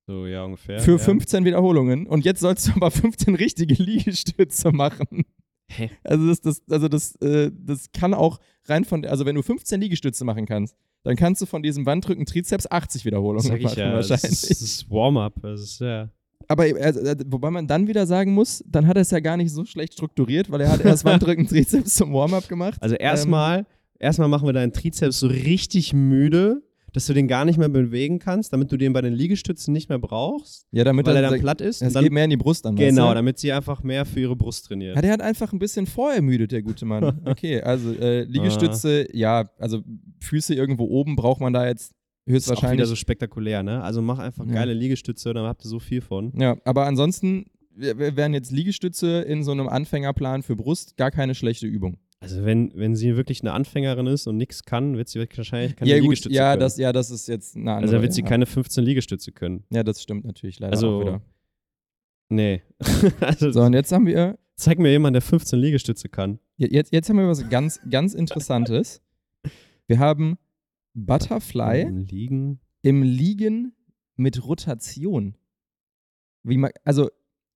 So, ja, ungefähr. für ja. 15 Wiederholungen. Und jetzt sollst du aber 15 richtige [LAUGHS] Liegestütze machen. Hä? Also das, das, also das, äh, das kann auch rein von, also wenn du 15 Liegestütze machen kannst, dann kannst du von diesem Wanddrücken Trizeps 80 Wiederholungen machen ja, das wahrscheinlich. ist, das ist Warm-up. Das ist ja. Aber also, äh, wobei man dann wieder sagen muss, dann hat er es ja gar nicht so schlecht strukturiert, weil er hat erst [LAUGHS] Wanddrücken Trizeps zum Warm-up gemacht. Also erstmal, erstmal machen wir deinen Trizeps so richtig müde, dass du den gar nicht mehr bewegen kannst, damit du den bei den Liegestützen nicht mehr brauchst, ja, damit weil er dann platt ist. es und dann, geht mehr in die Brust an. genau, damit sie einfach mehr für ihre Brust trainiert. Ja, der hat einfach ein bisschen vorermüdet, der gute Mann. [LAUGHS] Okay, also äh, Liegestütze, ja, also Füße irgendwo oben braucht man da jetzt ist auch wieder höchstwahrscheinlich. so spektakulär, ne? Also mach einfach Ja. geile Liegestütze, dann habt ihr so viel von. Ja, aber ansonsten wären jetzt Liegestütze in so einem Anfängerplan für Brust gar keine schlechte Übung. Also wenn, wenn sie wirklich eine Anfängerin ist und nichts kann, wird sie wahrscheinlich keine ja, gut, Liegestütze ja können. das, ja, das ist jetzt eine andere. also wird sie ja. keine 15 Liegestütze können. Ja, das stimmt natürlich leider Also, auch wieder. Nee. [LAUGHS] also So, und jetzt haben wir, zeig mir jemanden, der 15 Liegestütze kann. jetzt, jetzt haben wir was ganz, ganz Interessantes. Wir haben Butterfly Im Liegen. im Liegen mit Rotation. Wie man, also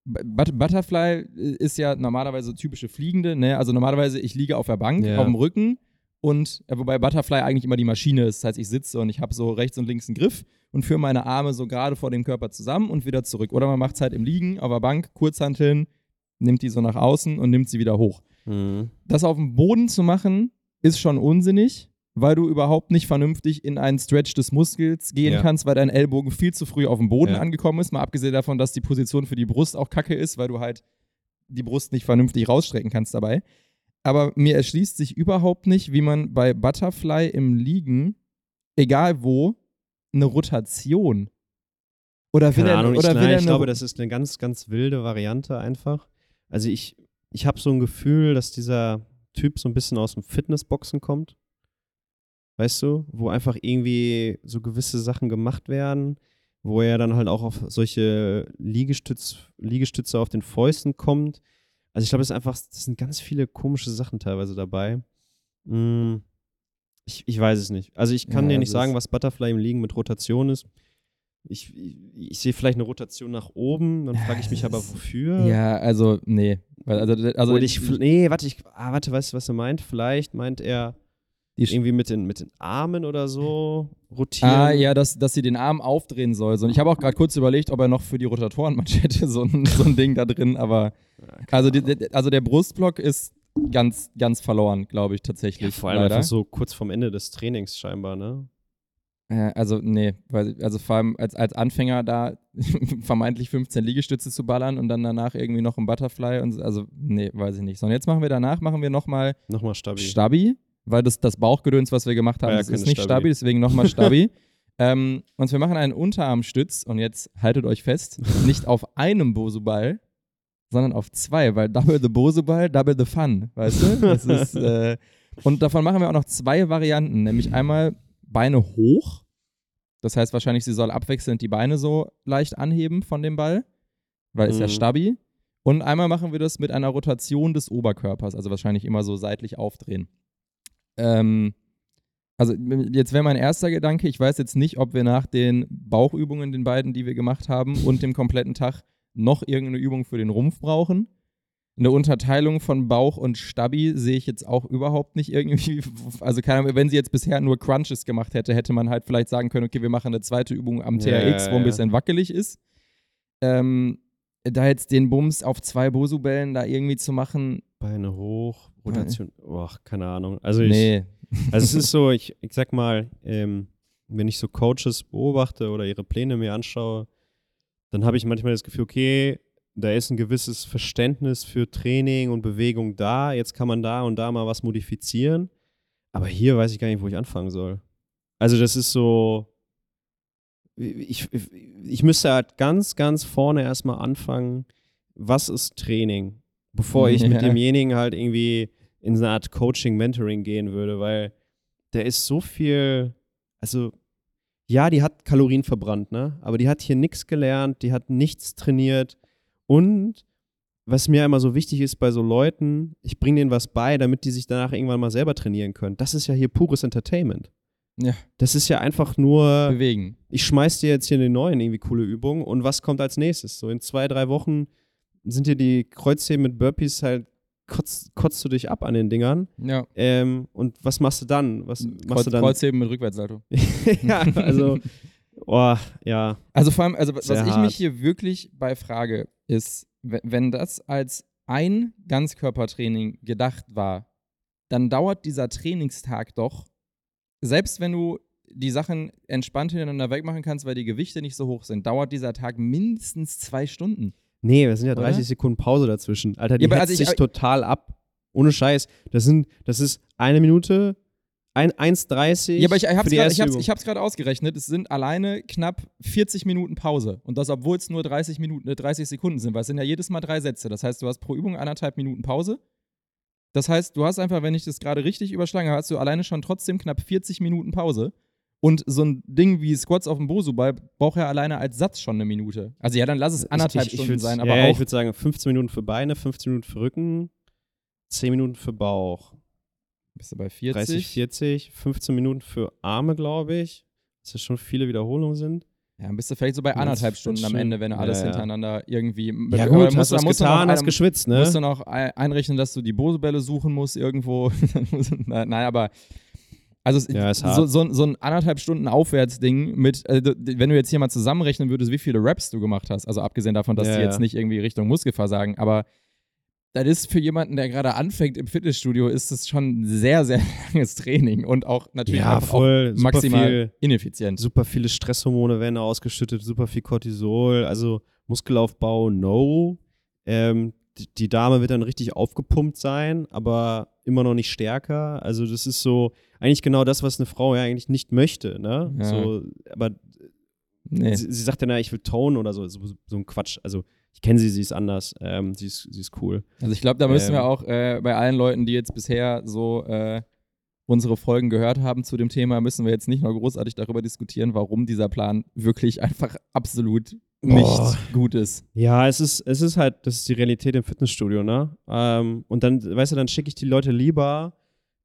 But Butterfly äh, ist ja normalerweise typische Fliegende, ne? Also normalerweise ich liege auf der Bank, Ja. auf dem Rücken und äh, wobei Butterfly eigentlich immer die Maschine ist. Das heißt, ich sitze und ich habe so rechts und links einen Griff und führe meine Arme so gerade vor dem Körper zusammen und wieder zurück. Oder man macht es halt im Liegen auf der Bank, Kurzhanteln, nimmt die so nach außen und nimmt sie wieder hoch. Mhm. Das auf dem Boden zu machen, ist schon unsinnig, weil du überhaupt nicht vernünftig in einen Stretch des Muskels gehen Ja. kannst, weil dein Ellbogen viel zu früh auf dem Boden Ja. angekommen ist. Mal abgesehen davon, dass die Position für die Brust auch kacke ist, weil du halt die Brust nicht vernünftig rausstrecken kannst dabei. Aber mir erschließt sich überhaupt nicht, wie man bei Butterfly im Liegen, egal wo, eine Rotation oder will Keine er, Ahnung, oder ich, will nein, er ich glaube, das ist eine ganz, ganz wilde Variante einfach. Also ich, ich habe so ein Gefühl, dass dieser Typ so ein bisschen aus dem Fitnessboxen kommt. Weißt du, wo einfach irgendwie so gewisse Sachen gemacht werden, wo er dann halt auch auf solche Liegestütz, Liegestütze auf den Fäusten kommt. Also ich glaube, es ist einfach, das sind ganz viele komische Sachen teilweise dabei. Mm, ich, ich weiß es nicht. Also ich kann Ja, dir nicht sagen, was Butterfly im Liegen mit Rotation ist. Ich, ich, ich sehe vielleicht eine Rotation nach oben, dann frage ich mich [LAUGHS] aber, wofür. Ja, also, nee. Also, also ich, nee, warte, ich, ah, warte, weißt du, was er meint? Vielleicht meint er die irgendwie mit den, mit den Armen oder so rotieren. Ah, ja, dass, dass sie den Arm aufdrehen soll. So, und ich habe auch gerade kurz überlegt, ob er noch für die Rotatorenmanschette so ein, [LAUGHS] so ein Ding da drin, aber also, die, also der Brustblock ist ganz, ganz verloren, glaube ich, Ja, tatsächlich. vor allem leider. einfach so kurz vorm Ende des Trainings scheinbar, ne? Äh, also, nee, also vor allem als, als Anfänger da [LAUGHS] vermeintlich 15 Liegestütze zu ballern und dann danach irgendwie noch ein Butterfly und so, also, nee, weiß ich nicht. So, und jetzt machen wir danach, machen wir nochmal Nochmal stabil. Stabi, weil das, das Bauchgedöns, was wir gemacht haben, ja ist nicht Stabi. Stabi, deswegen nochmal Stabi. [LAUGHS] ähm, und wir machen einen Unterarmstütz und jetzt haltet euch fest, nicht auf einem Bosu-Ball, sondern auf zwei, weil Double the Bosu-Ball, Double the Fun, weißt du? Das [LAUGHS] ist, äh, und davon machen wir auch noch zwei Varianten, nämlich einmal Beine hoch, das heißt wahrscheinlich, sie soll abwechselnd die Beine so leicht anheben von dem Ball, weil ist ja Mhm. Stabi. Und einmal machen wir das mit einer Rotation des Oberkörpers, also wahrscheinlich immer so seitlich aufdrehen. Ähm, also jetzt wäre mein erster Gedanke, ich weiß jetzt nicht, ob wir nach den Bauchübungen, den beiden, die wir gemacht haben, und dem kompletten Tag noch irgendeine Übung für den Rumpf brauchen. Eine Unterteilung von Bauch und Stabi sehe ich jetzt auch überhaupt nicht irgendwie. [LAUGHS] Also keine Ahnung, wenn sie jetzt bisher nur Crunches gemacht hätte, hätte man halt vielleicht sagen können, okay, wir machen eine zweite Übung am TRX, ja, wo ein bisschen wackelig ist. Ähm, da jetzt den Bums auf zwei Bosu-Bällen da irgendwie zu machen, Beine hoch, Rotation. Boah, keine Ahnung. Also ich, nee. Also es ist so, [LAUGHS] ich, ich sag mal, ähm, wenn ich so Coaches beobachte oder ihre Pläne mir anschaue, dann habe ich manchmal das Gefühl, okay, da ist ein gewisses Verständnis für Training und Bewegung da. Jetzt kann man da und da mal was modifizieren. Aber hier weiß ich gar nicht, wo ich anfangen soll. Also, das ist so. Ich, ich müsste halt ganz, ganz vorne erstmal anfangen, was ist Training, bevor ich [LAUGHS] ja. mit demjenigen halt irgendwie in so eine Art Coaching, Mentoring gehen würde, weil der ist so viel, also ja, die hat Kalorien verbrannt, ne? Aber die hat hier nichts gelernt, die hat nichts trainiert und was mir immer so wichtig ist bei so Leuten, ich bringe denen was bei, damit die sich danach irgendwann mal selber trainieren können. Das ist ja hier pures Entertainment. Ja. Das ist ja einfach nur. Bewegen. Ich schmeiß dir jetzt hier eine neue irgendwie coole Übung und was kommt als nächstes? So in zwei, drei Wochen sind dir die Kreuzheben mit Burpees halt kotzt, kotzt du dich ab an den Dingern. Ja. Ähm, und was machst du dann? Was machst Kreuz, du dann? Kreuzheben mit Rückwärtssalto. [LAUGHS] ja, also, oh, ja. Also vor allem, also was ich hart. mich hier wirklich bei frage, ist, wenn das als ein Ganzkörpertraining gedacht war, dann dauert dieser Trainingstag doch, selbst wenn du die Sachen entspannt hintereinander wegmachen kannst, weil die Gewichte nicht so hoch sind, dauert dieser Tag mindestens zwei Stunden. Nee, das sind ja 30 Oder? Sekunden Pause dazwischen. Alter, die ja, also sich total ab. Ohne Scheiß. Das, sind, das ist eine Minute, 1,30. Ja, aber ich, ich hab's gerade ausgerechnet. Es sind alleine knapp 40 Minuten Pause. Und das, obwohl es nur 30 Minuten, 30 äh, Sekunden sind, weil es sind ja jedes Mal drei Sätze. Das heißt, du hast pro Übung anderthalb Minuten Pause. Das heißt, du hast einfach, wenn ich das gerade richtig überschlage, hast du alleine schon trotzdem knapp 40 Minuten Pause. Und so ein Ding wie Squats auf dem Bosu-Ball braucht ja alleine als Satz schon eine Minute. Also ja, dann lass es anderthalb ich, ich, Stunden sein, aber ja, auch. Ich würde sagen, 15 Minuten für Beine, 15 Minuten für Rücken, 10 Minuten für Bauch. Bist du bei 40? 30, 40, 15 Minuten für Arme, glaube ich. Was ja schon viele Wiederholungen sind. Ja, dann bist du vielleicht so bei anderthalb Stunden am Ende, wenn du alles ja, hintereinander irgendwie. Ja, gut, musst, hast du musst getan, hast geschwitzt, ne? Musst du noch einrechnen, dass du die Bosebälle suchen musst irgendwo. [LAUGHS] Nein, aber also ja, so, so, so, ein anderthalb Stunden Aufwärtsding mit, also wenn du jetzt hier mal zusammenrechnen würdest, wie viele Raps du gemacht hast, also abgesehen davon, dass ja, die jetzt nicht irgendwie Richtung Muskelversagen, aber das ist für jemanden, der gerade anfängt im Fitnessstudio, ist es schon ein sehr, sehr [LAUGHS] langes Training und auch natürlich ja, voll, auch maximal viel, ineffizient. Super viele Stresshormone werden ausgeschüttet, super viel Cortisol, also Muskelaufbau, no. Ähm, die Dame wird dann richtig aufgepumpt sein, aber immer noch nicht stärker. Also das ist so eigentlich genau das, was eine Frau ja eigentlich nicht möchte. Ne? Ja. So, aber nee. sie, sie, sagt ja, na, ich will Tone oder so, so, so ein Quatsch. Also ich kenne sie, sie ist anders. Ähm, sie, ist, sie ist cool. Also ich glaube, da müssen ähm, wir auch äh, bei allen Leuten, die jetzt bisher so äh, unsere Folgen gehört haben zu dem Thema, müssen wir jetzt nicht noch großartig darüber diskutieren, warum dieser Plan wirklich einfach absolut nicht gut ist. Ja, es ist, es ist halt, das ist die Realität im Fitnessstudio, ne? Ähm, und dann, weißt du, dann schicke ich die Leute lieber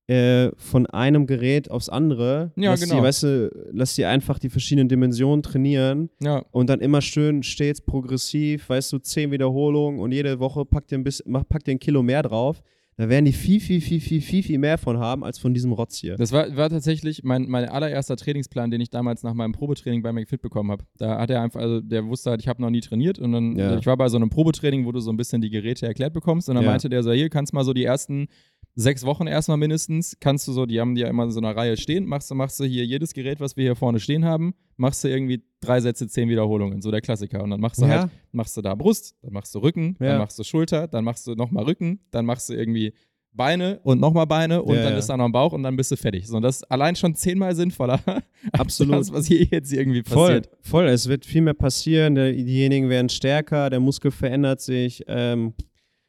äh, von einem Gerät aufs andere. Ja, lass genau. Die, weißt du, lass die einfach die verschiedenen Dimensionen trainieren. Ja. Und dann immer schön stets progressiv, weißt du, zehn Wiederholungen und jede Woche packt ihr ein bisschen, packt ihr ein Kilo mehr drauf. Da werden die viel, viel, viel, viel, viel, viel mehr von haben als von diesem Rotz hier. Das war, war tatsächlich mein, mein allererster Trainingsplan, den ich damals nach meinem Probetraining bei McFit bekommen habe. Da hat er einfach, also der wusste halt, ich habe noch nie trainiert und dann, ja. ich war bei so einem Probetraining, wo du so ein bisschen die Geräte erklärt bekommst und dann ja. meinte der so, hier kannst mal so die ersten sechs Wochen erstmal mindestens, kannst du so, die haben die ja immer in so einer Reihe stehen, machst du, machst du hier jedes Gerät, was wir hier vorne stehen haben, machst du irgendwie drei Sätze, zehn Wiederholungen, so der Klassiker. Und dann machst du ja. halt, machst du da Brust, dann machst du Rücken, ja. dann machst du Schulter, dann machst du nochmal Rücken, dann machst du irgendwie Beine und nochmal Beine und ja, dann ist da noch ein Bauch und dann bist du fertig. So, und das ist allein schon zehnmal sinnvoller [LAUGHS] Absolut. als das, was hier jetzt irgendwie passiert. Voll, voll. Es wird viel mehr passieren, diejenigen werden stärker, der Muskel verändert sich. Ähm,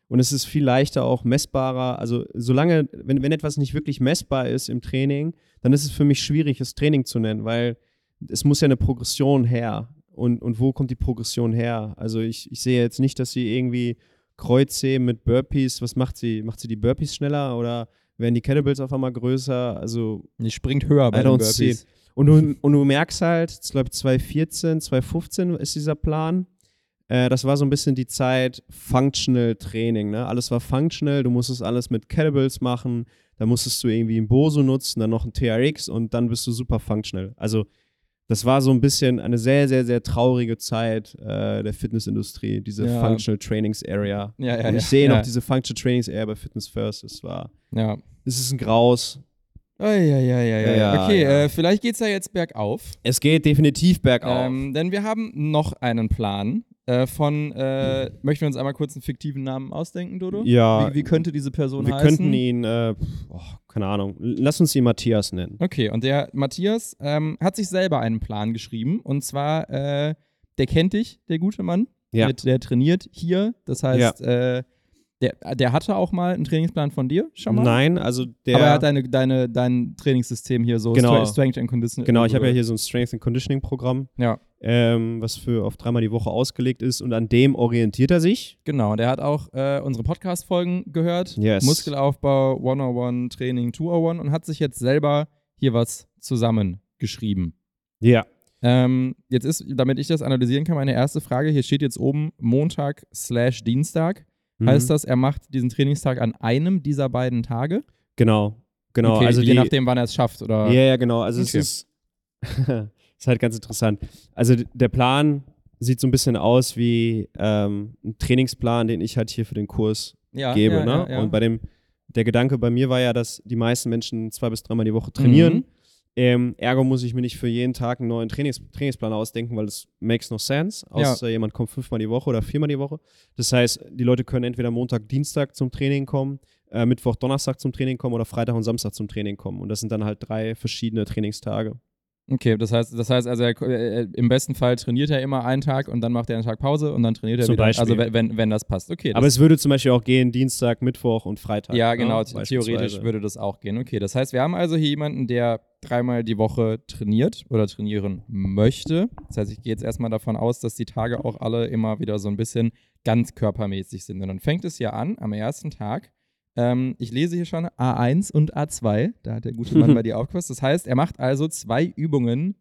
und es ist viel leichter auch messbarer. Also solange, wenn, wenn etwas nicht wirklich messbar ist im Training, dann ist es für mich schwierig, es Training zu nennen, weil es muss ja eine Progression her. Und, und wo kommt die Progression her? Also ich, ich sehe jetzt nicht, dass sie irgendwie Kreuzheben mit Burpees, was macht sie? Macht sie die Burpees schneller oder werden die Kettlebells auf einmal größer? Also die springt höher bei den Burpees. Und du, und du merkst halt, ich glaube 2014, 2015 ist dieser Plan äh, das war so ein bisschen die Zeit Functional Training. Ne? Alles war functional, du musstest alles mit Kettlebells machen, da musstest du irgendwie ein Boso nutzen, dann noch ein TRX und dann bist du super functional. Also das war so ein bisschen eine sehr, sehr, sehr traurige Zeit äh, der Fitnessindustrie, diese ja. Functional Trainings Area. Ja, ja, und ich sehe noch diese Functional Trainings Area bei Fitness First. Es war, ja. es ist ein Graus. Eieieiei. Ja, okay, ja. Äh, vielleicht geht's ja jetzt bergauf. Es geht definitiv bergauf. Ähm, denn wir haben noch einen Plan äh, von, äh, möchten wir uns einmal kurz einen fiktiven Namen ausdenken, Dodo? Ja. Wie, wie könnte diese Person wir heißen? könnten ihn, äh, oh, keine Ahnung, lass uns ihn Matthias nennen. Okay, und der Matthias ähm, hat sich selber einen Plan geschrieben. Und zwar, äh, der kennt dich, der gute Mann. Ja. Mit, der trainiert hier. Das heißt, äh, der, der hatte auch mal einen Trainingsplan von dir schon mal. Nein, also der. Aber er hat deine, deine, dein Trainingssystem hier so Genau. Stre- Strength and Conditioning. genau, ich habe ja hier so ein Strength and Conditioning Programm, Ja, ähm, was für auf dreimal die Woche ausgelegt ist und an dem orientiert er sich. genau. Der hat auch äh, unsere Podcast-Folgen gehört. Yes. Muskelaufbau 101, Training 201 und hat sich jetzt selber hier was zusammengeschrieben. Ja. Ähm, jetzt ist, damit ich das analysieren kann, meine erste Frage. Hier steht jetzt oben Montag slash Dienstag. Mhm. Heißt das, er macht diesen Trainingstag an einem dieser beiden Tage? Genau. Genau. okay, also je die, nachdem, wann er es schafft, oder? Ja, ja, genau. Also Okay. es ist, [LAUGHS] ist halt ganz interessant. Also der Plan sieht so ein bisschen aus wie ähm, ein Trainingsplan, den ich halt hier für den Kurs Ja, gebe. ja, ne? ja. Und bei dem, der Gedanke bei mir war ja, dass die meisten Menschen zwei bis dreimal die Woche trainieren. Mhm. Ähm, ergo muss ich mir nicht für jeden Tag einen neuen Trainings Trainingsplan ausdenken, weil das makes no sense. Ja. Außer jemand kommt fünfmal die Woche oder viermal die Woche. Das heißt, die Leute können entweder Montag, Dienstag zum Training kommen, äh, Mittwoch, Donnerstag zum Training kommen oder Freitag und Samstag zum Training kommen. Und das sind dann halt drei verschiedene Trainingstage. Okay, das heißt, das heißt also, er, äh, im besten Fall trainiert er immer einen Tag und dann macht er einen Tag Pause und dann trainiert er Zum wieder. Beispiel. Also wenn, wenn, das passt. Okay, Aber das, es würde zum Beispiel auch gehen Dienstag, Mittwoch und Freitag. ja, ne? genau, the- theoretisch würde das auch gehen. Okay, das heißt, wir haben also hier jemanden, der dreimal die Woche trainiert oder trainieren möchte. Das heißt, ich gehe jetzt erstmal davon aus, dass die Tage auch alle immer wieder so ein bisschen ganz körpermäßig sind. Und dann fängt es ja an am ersten Tag. Ähm, ich lese hier schon A1 und A2. Da hat der gute Mann bei [LAUGHS] dir aufgepasst. Das heißt, er macht also zwei Übungen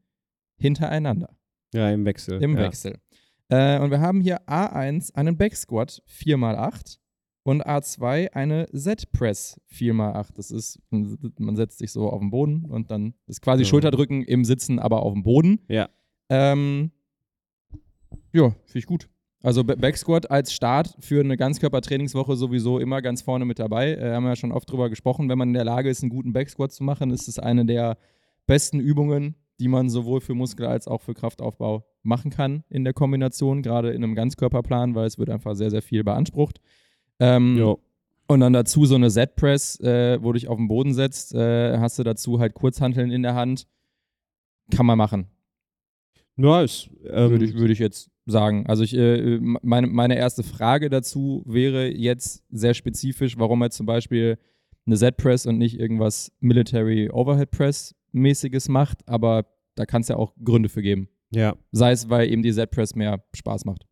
hintereinander. Ja, im Wechsel. Im ja. Wechsel. Äh, und wir haben hier A1 einen Backsquat 4x8 und A2 eine Z-Press 4x8. Das ist, man setzt sich so auf den Boden und dann ist quasi Ja. Schulterdrücken im Sitzen, aber auf dem Boden. Ja. Ähm, ja, finde ich gut. Also Ba- Backsquat als Start für eine Ganzkörpertrainingswoche sowieso immer ganz vorne mit dabei. Äh, haben wir ja schon oft drüber gesprochen. Wenn man in der Lage ist, einen guten Backsquat zu machen, ist es eine der besten Übungen, die man sowohl für Muskel- als auch für Kraftaufbau machen kann in der Kombination, gerade in einem Ganzkörperplan, weil es wird einfach sehr, sehr viel beansprucht. Ähm, Jo. und dann dazu so eine Z-Press, äh, wo du dich auf den Boden setzt, äh, hast du dazu halt Kurzhanteln in der Hand. Kann man machen, Nice. Ähm, würde ich, würde ich jetzt sagen. Also ich, äh, meine, meine erste Frage dazu wäre jetzt sehr spezifisch, warum er zum Beispiel eine Z-Press und nicht irgendwas Military Overhead Press mäßiges macht, aber da kann es ja auch Gründe für geben. ja. Sei es, weil eben die Z-Press mehr Spaß macht.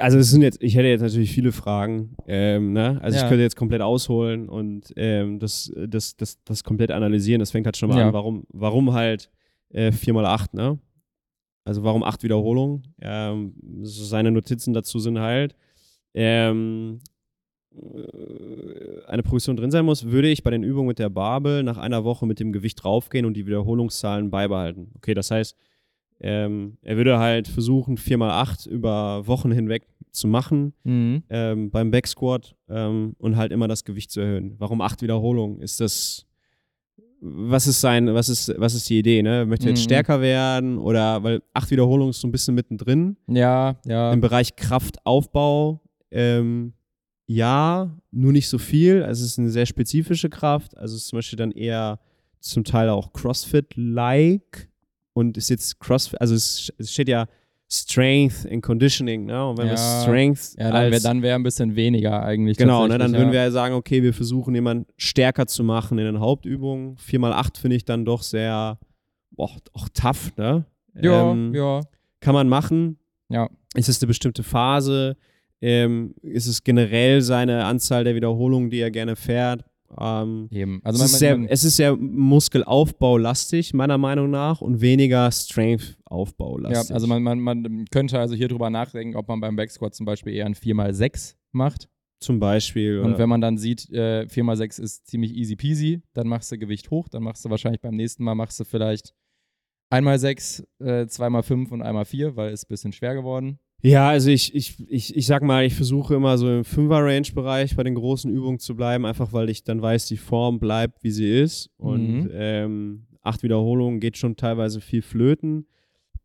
Also es sind jetzt, ich hätte jetzt natürlich viele Fragen. Ähm, ne? Also Ja. ich könnte jetzt komplett ausholen und ähm, das, das, das, das komplett analysieren. Das fängt halt schon mal Ja. an, warum, warum halt äh, 4x8, ne? Also warum acht Wiederholungen? Ähm, seine Notizen dazu sind halt, ähm, äh, eine Progression drin sein muss, würde ich bei den Übungen mit der Barbel nach einer Woche mit dem Gewicht draufgehen und die Wiederholungszahlen beibehalten. Okay, das heißt, ähm, er würde halt versuchen, 4x8 über Wochen hinweg zu machen Mhm. ähm, beim Backsquat ähm, und halt immer das Gewicht zu erhöhen. Warum acht Wiederholungen? Ist das, was ist sein, was ist, was ist die Idee, ne? Möchte er jetzt Mhm. stärker werden oder, weil acht Wiederholungen ist so ein bisschen mittendrin Ja, ja. im Bereich Kraftaufbau, ähm, ja, nur nicht so viel. Also es ist eine sehr spezifische Kraft. Also es ist zum Beispiel dann eher zum Teil auch CrossFit-like und ist jetzt CrossFit, also es steht ja Strength and Conditioning, ne? Und wenn wir Ja. Strength Ja, dann wäre wär ein bisschen weniger eigentlich. Genau, ne, dann tatsächlich, würden wir ja. ja sagen, okay, wir versuchen jemanden stärker zu machen in den Hauptübungen. 4x8 finde ich dann doch sehr, boah, auch tough, ne? Ja, Ähm, ja. Kann man machen. Ja. Ist es eine bestimmte Phase? Ähm, ist es generell seine Anzahl der Wiederholungen, die er gerne fährt? Ähm, Eben. also es, man, ist sehr, man, es ist sehr Muskelaufbaulastig, meiner Meinung nach, und weniger Strength-Aufbaulastig. ja, also man, man, man könnte also hier drüber nachdenken, ob man beim Backsquat zum Beispiel eher ein 4x6 macht. Zum Beispiel. Und oder- wenn man dann sieht, äh, 4x6 ist ziemlich easy peasy, dann machst du Gewicht hoch, dann machst du wahrscheinlich beim nächsten Mal machst du vielleicht einmal 6, äh, zweimal 5 und einmal 4, weil es ein bisschen schwer geworden. Ja, also ich, ich, ich, ich sag mal, ich versuche immer so im Fünfer-Range-Bereich bei den großen Übungen zu bleiben, einfach weil ich dann weiß, die Form bleibt, wie sie ist. Und Mhm. ähm, acht Wiederholungen geht schon teilweise viel flöten.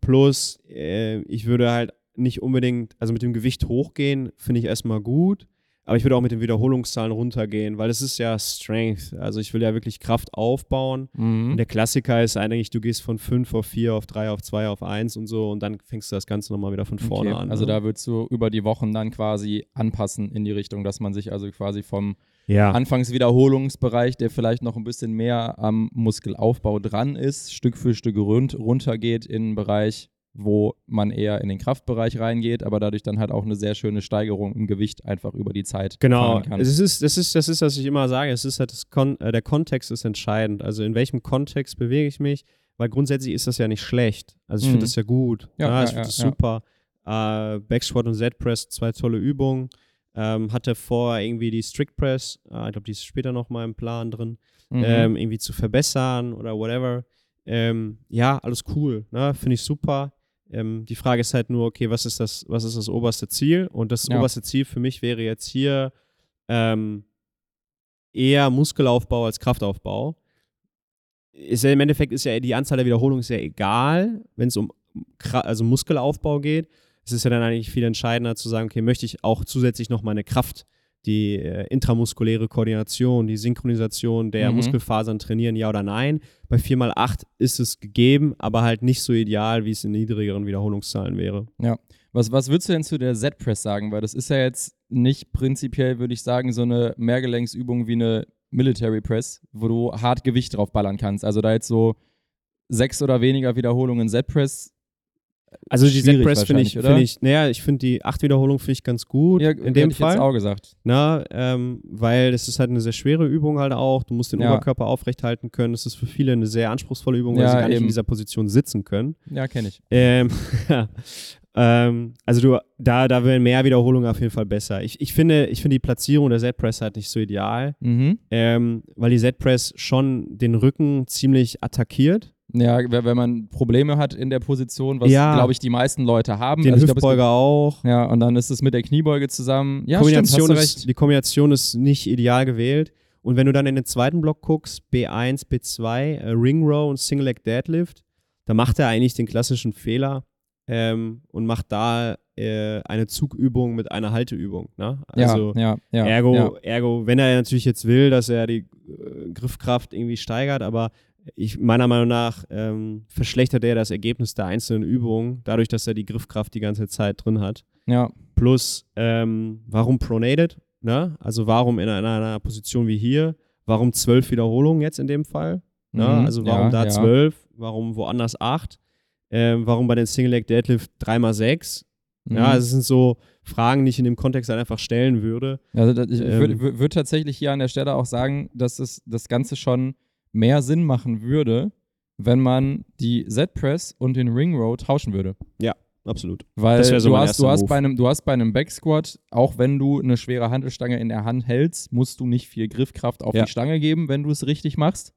Plus, äh, ich würde halt nicht unbedingt, also mit dem Gewicht hochgehen, finde ich erstmal gut. Aber ich würde auch mit den Wiederholungszahlen runtergehen, weil es ist ja Strength. Also ich will ja wirklich Kraft aufbauen. Und Mhm. der Klassiker ist eigentlich, du gehst von 5 auf 4, auf 3, auf 2, auf 1 und so und dann fängst du das Ganze nochmal wieder von vorne Okay, an. Also ne? da würdest du über die Wochen dann quasi anpassen in die Richtung, dass man sich also quasi vom ja. Anfangswiederholungsbereich, der vielleicht noch ein bisschen mehr am Muskelaufbau dran ist, Stück für Stück rund, runtergeht in einen Bereich, wo man eher in den Kraftbereich reingeht, aber dadurch dann halt auch eine sehr schöne Steigerung im Gewicht einfach über die Zeit Genau, fahren kann. es ist, das, ist, das ist, was ich immer sage, es ist halt das Kon äh, der Kontext ist entscheidend. Also in welchem Kontext bewege ich mich, weil grundsätzlich ist das ja nicht schlecht. Also ich Mhm. finde das ja gut. Ja, Ja, ich finde ja, das super. Äh, Backsquat und Z-Press, zwei tolle Übungen. Ähm, hatte vor, irgendwie die Strict Press, äh, ich glaube, die ist später noch mal im Plan drin, Mhm. ähm, irgendwie zu verbessern oder whatever. Ähm, ja, alles cool, ne? finde ich super. Ähm, die Frage ist halt nur, okay, was ist das, was ist das oberste Ziel? Und das Ja. oberste Ziel für mich wäre jetzt hier ähm, eher Muskelaufbau als Kraftaufbau. Ist ja, Im Endeffekt ist ja die Anzahl der Wiederholungen ja egal, wenn es um also Muskelaufbau geht. Es ist ja dann eigentlich viel entscheidender zu sagen, okay, möchte ich auch zusätzlich noch meine Kraft, die äh, intramuskuläre Koordination, die Synchronisation der Mhm. Muskelfasern trainieren, ja oder nein. Bei 4x8 ist es gegeben, aber halt nicht so ideal, wie es in niedrigeren Wiederholungszahlen wäre. Was, was würdest du denn zu der Z-Press sagen? Weil das ist ja jetzt nicht prinzipiell, würde ich sagen, so eine Mehrgelenksübung wie eine Military Press, wo du hart Gewicht drauf ballern kannst. Also da jetzt so sechs oder weniger Wiederholungen Z-Press. Also die Z-Press finde ich, finde ich, naja, ich finde die 8 Wiederholung finde ich ganz gut Ja, in dem hätte ich jetzt Fall. auch gesagt. Na, ähm, weil das ist halt eine sehr schwere Übung halt auch. Du musst den Ja. Oberkörper aufrecht halten können. Das ist für viele eine sehr anspruchsvolle Übung, weil Ja, sie gar nicht eben. in dieser Position sitzen können. Ja, kenne ich. Ähm, [LAUGHS] ähm, also du, da, da wären mehr Wiederholungen auf jeden Fall besser. Ich, ich, finde, ich finde die Platzierung der Z-Press halt nicht so ideal, Mhm. ähm, weil die Z-Press schon den Rücken ziemlich attackiert. Ja, wenn man Probleme hat in der Position, was, Ja. glaube ich, die meisten Leute haben. Den Also Hüftbeuger auch. Ja, und dann ist es mit der Kniebeuge zusammen. Ja, Kombination stimmt, ist, die Kombination ist nicht ideal gewählt. Und wenn du dann in den zweiten Block guckst, B1, B2, äh, Ring Row und Single Leg Deadlift, da macht er eigentlich den klassischen Fehler ähm, und macht da äh, eine Zugübung mit einer Halteübung. Ne? Also ja, ja, ja. ergo, ergo, wenn er natürlich jetzt will, dass er die äh, Griffkraft irgendwie steigert, aber ich, meiner Meinung nach ähm, verschlechtert er das Ergebnis der einzelnen Übungen, dadurch, dass er die Griffkraft die ganze Zeit drin hat. ja. Plus, ähm, warum pronated? Ne? Also warum in einer, einer Position wie hier? Warum zwölf Wiederholungen jetzt in dem Fall? Ne? Mhm, Also warum ja, da ja. zwölf? Warum woanders acht? Ähm, warum bei den Single Leg Deadlift dreimal sechs? Mhm. Ja, es sind so Fragen, die ich in dem Kontext halt einfach stellen würde. Also ich Ähm. würde würd, würd tatsächlich hier an der Stelle auch sagen, dass es das Ganze schon mehr Sinn machen würde, wenn man die Z-Press und den Ring Row tauschen würde. Absolut. Weil so du, hast, du, hast Move. bei einem, du hast bei einem Backsquat, auch wenn du eine schwere Handelstange in der Hand hältst, musst du nicht viel Griffkraft auf Ja. die Stange geben, wenn du es richtig machst.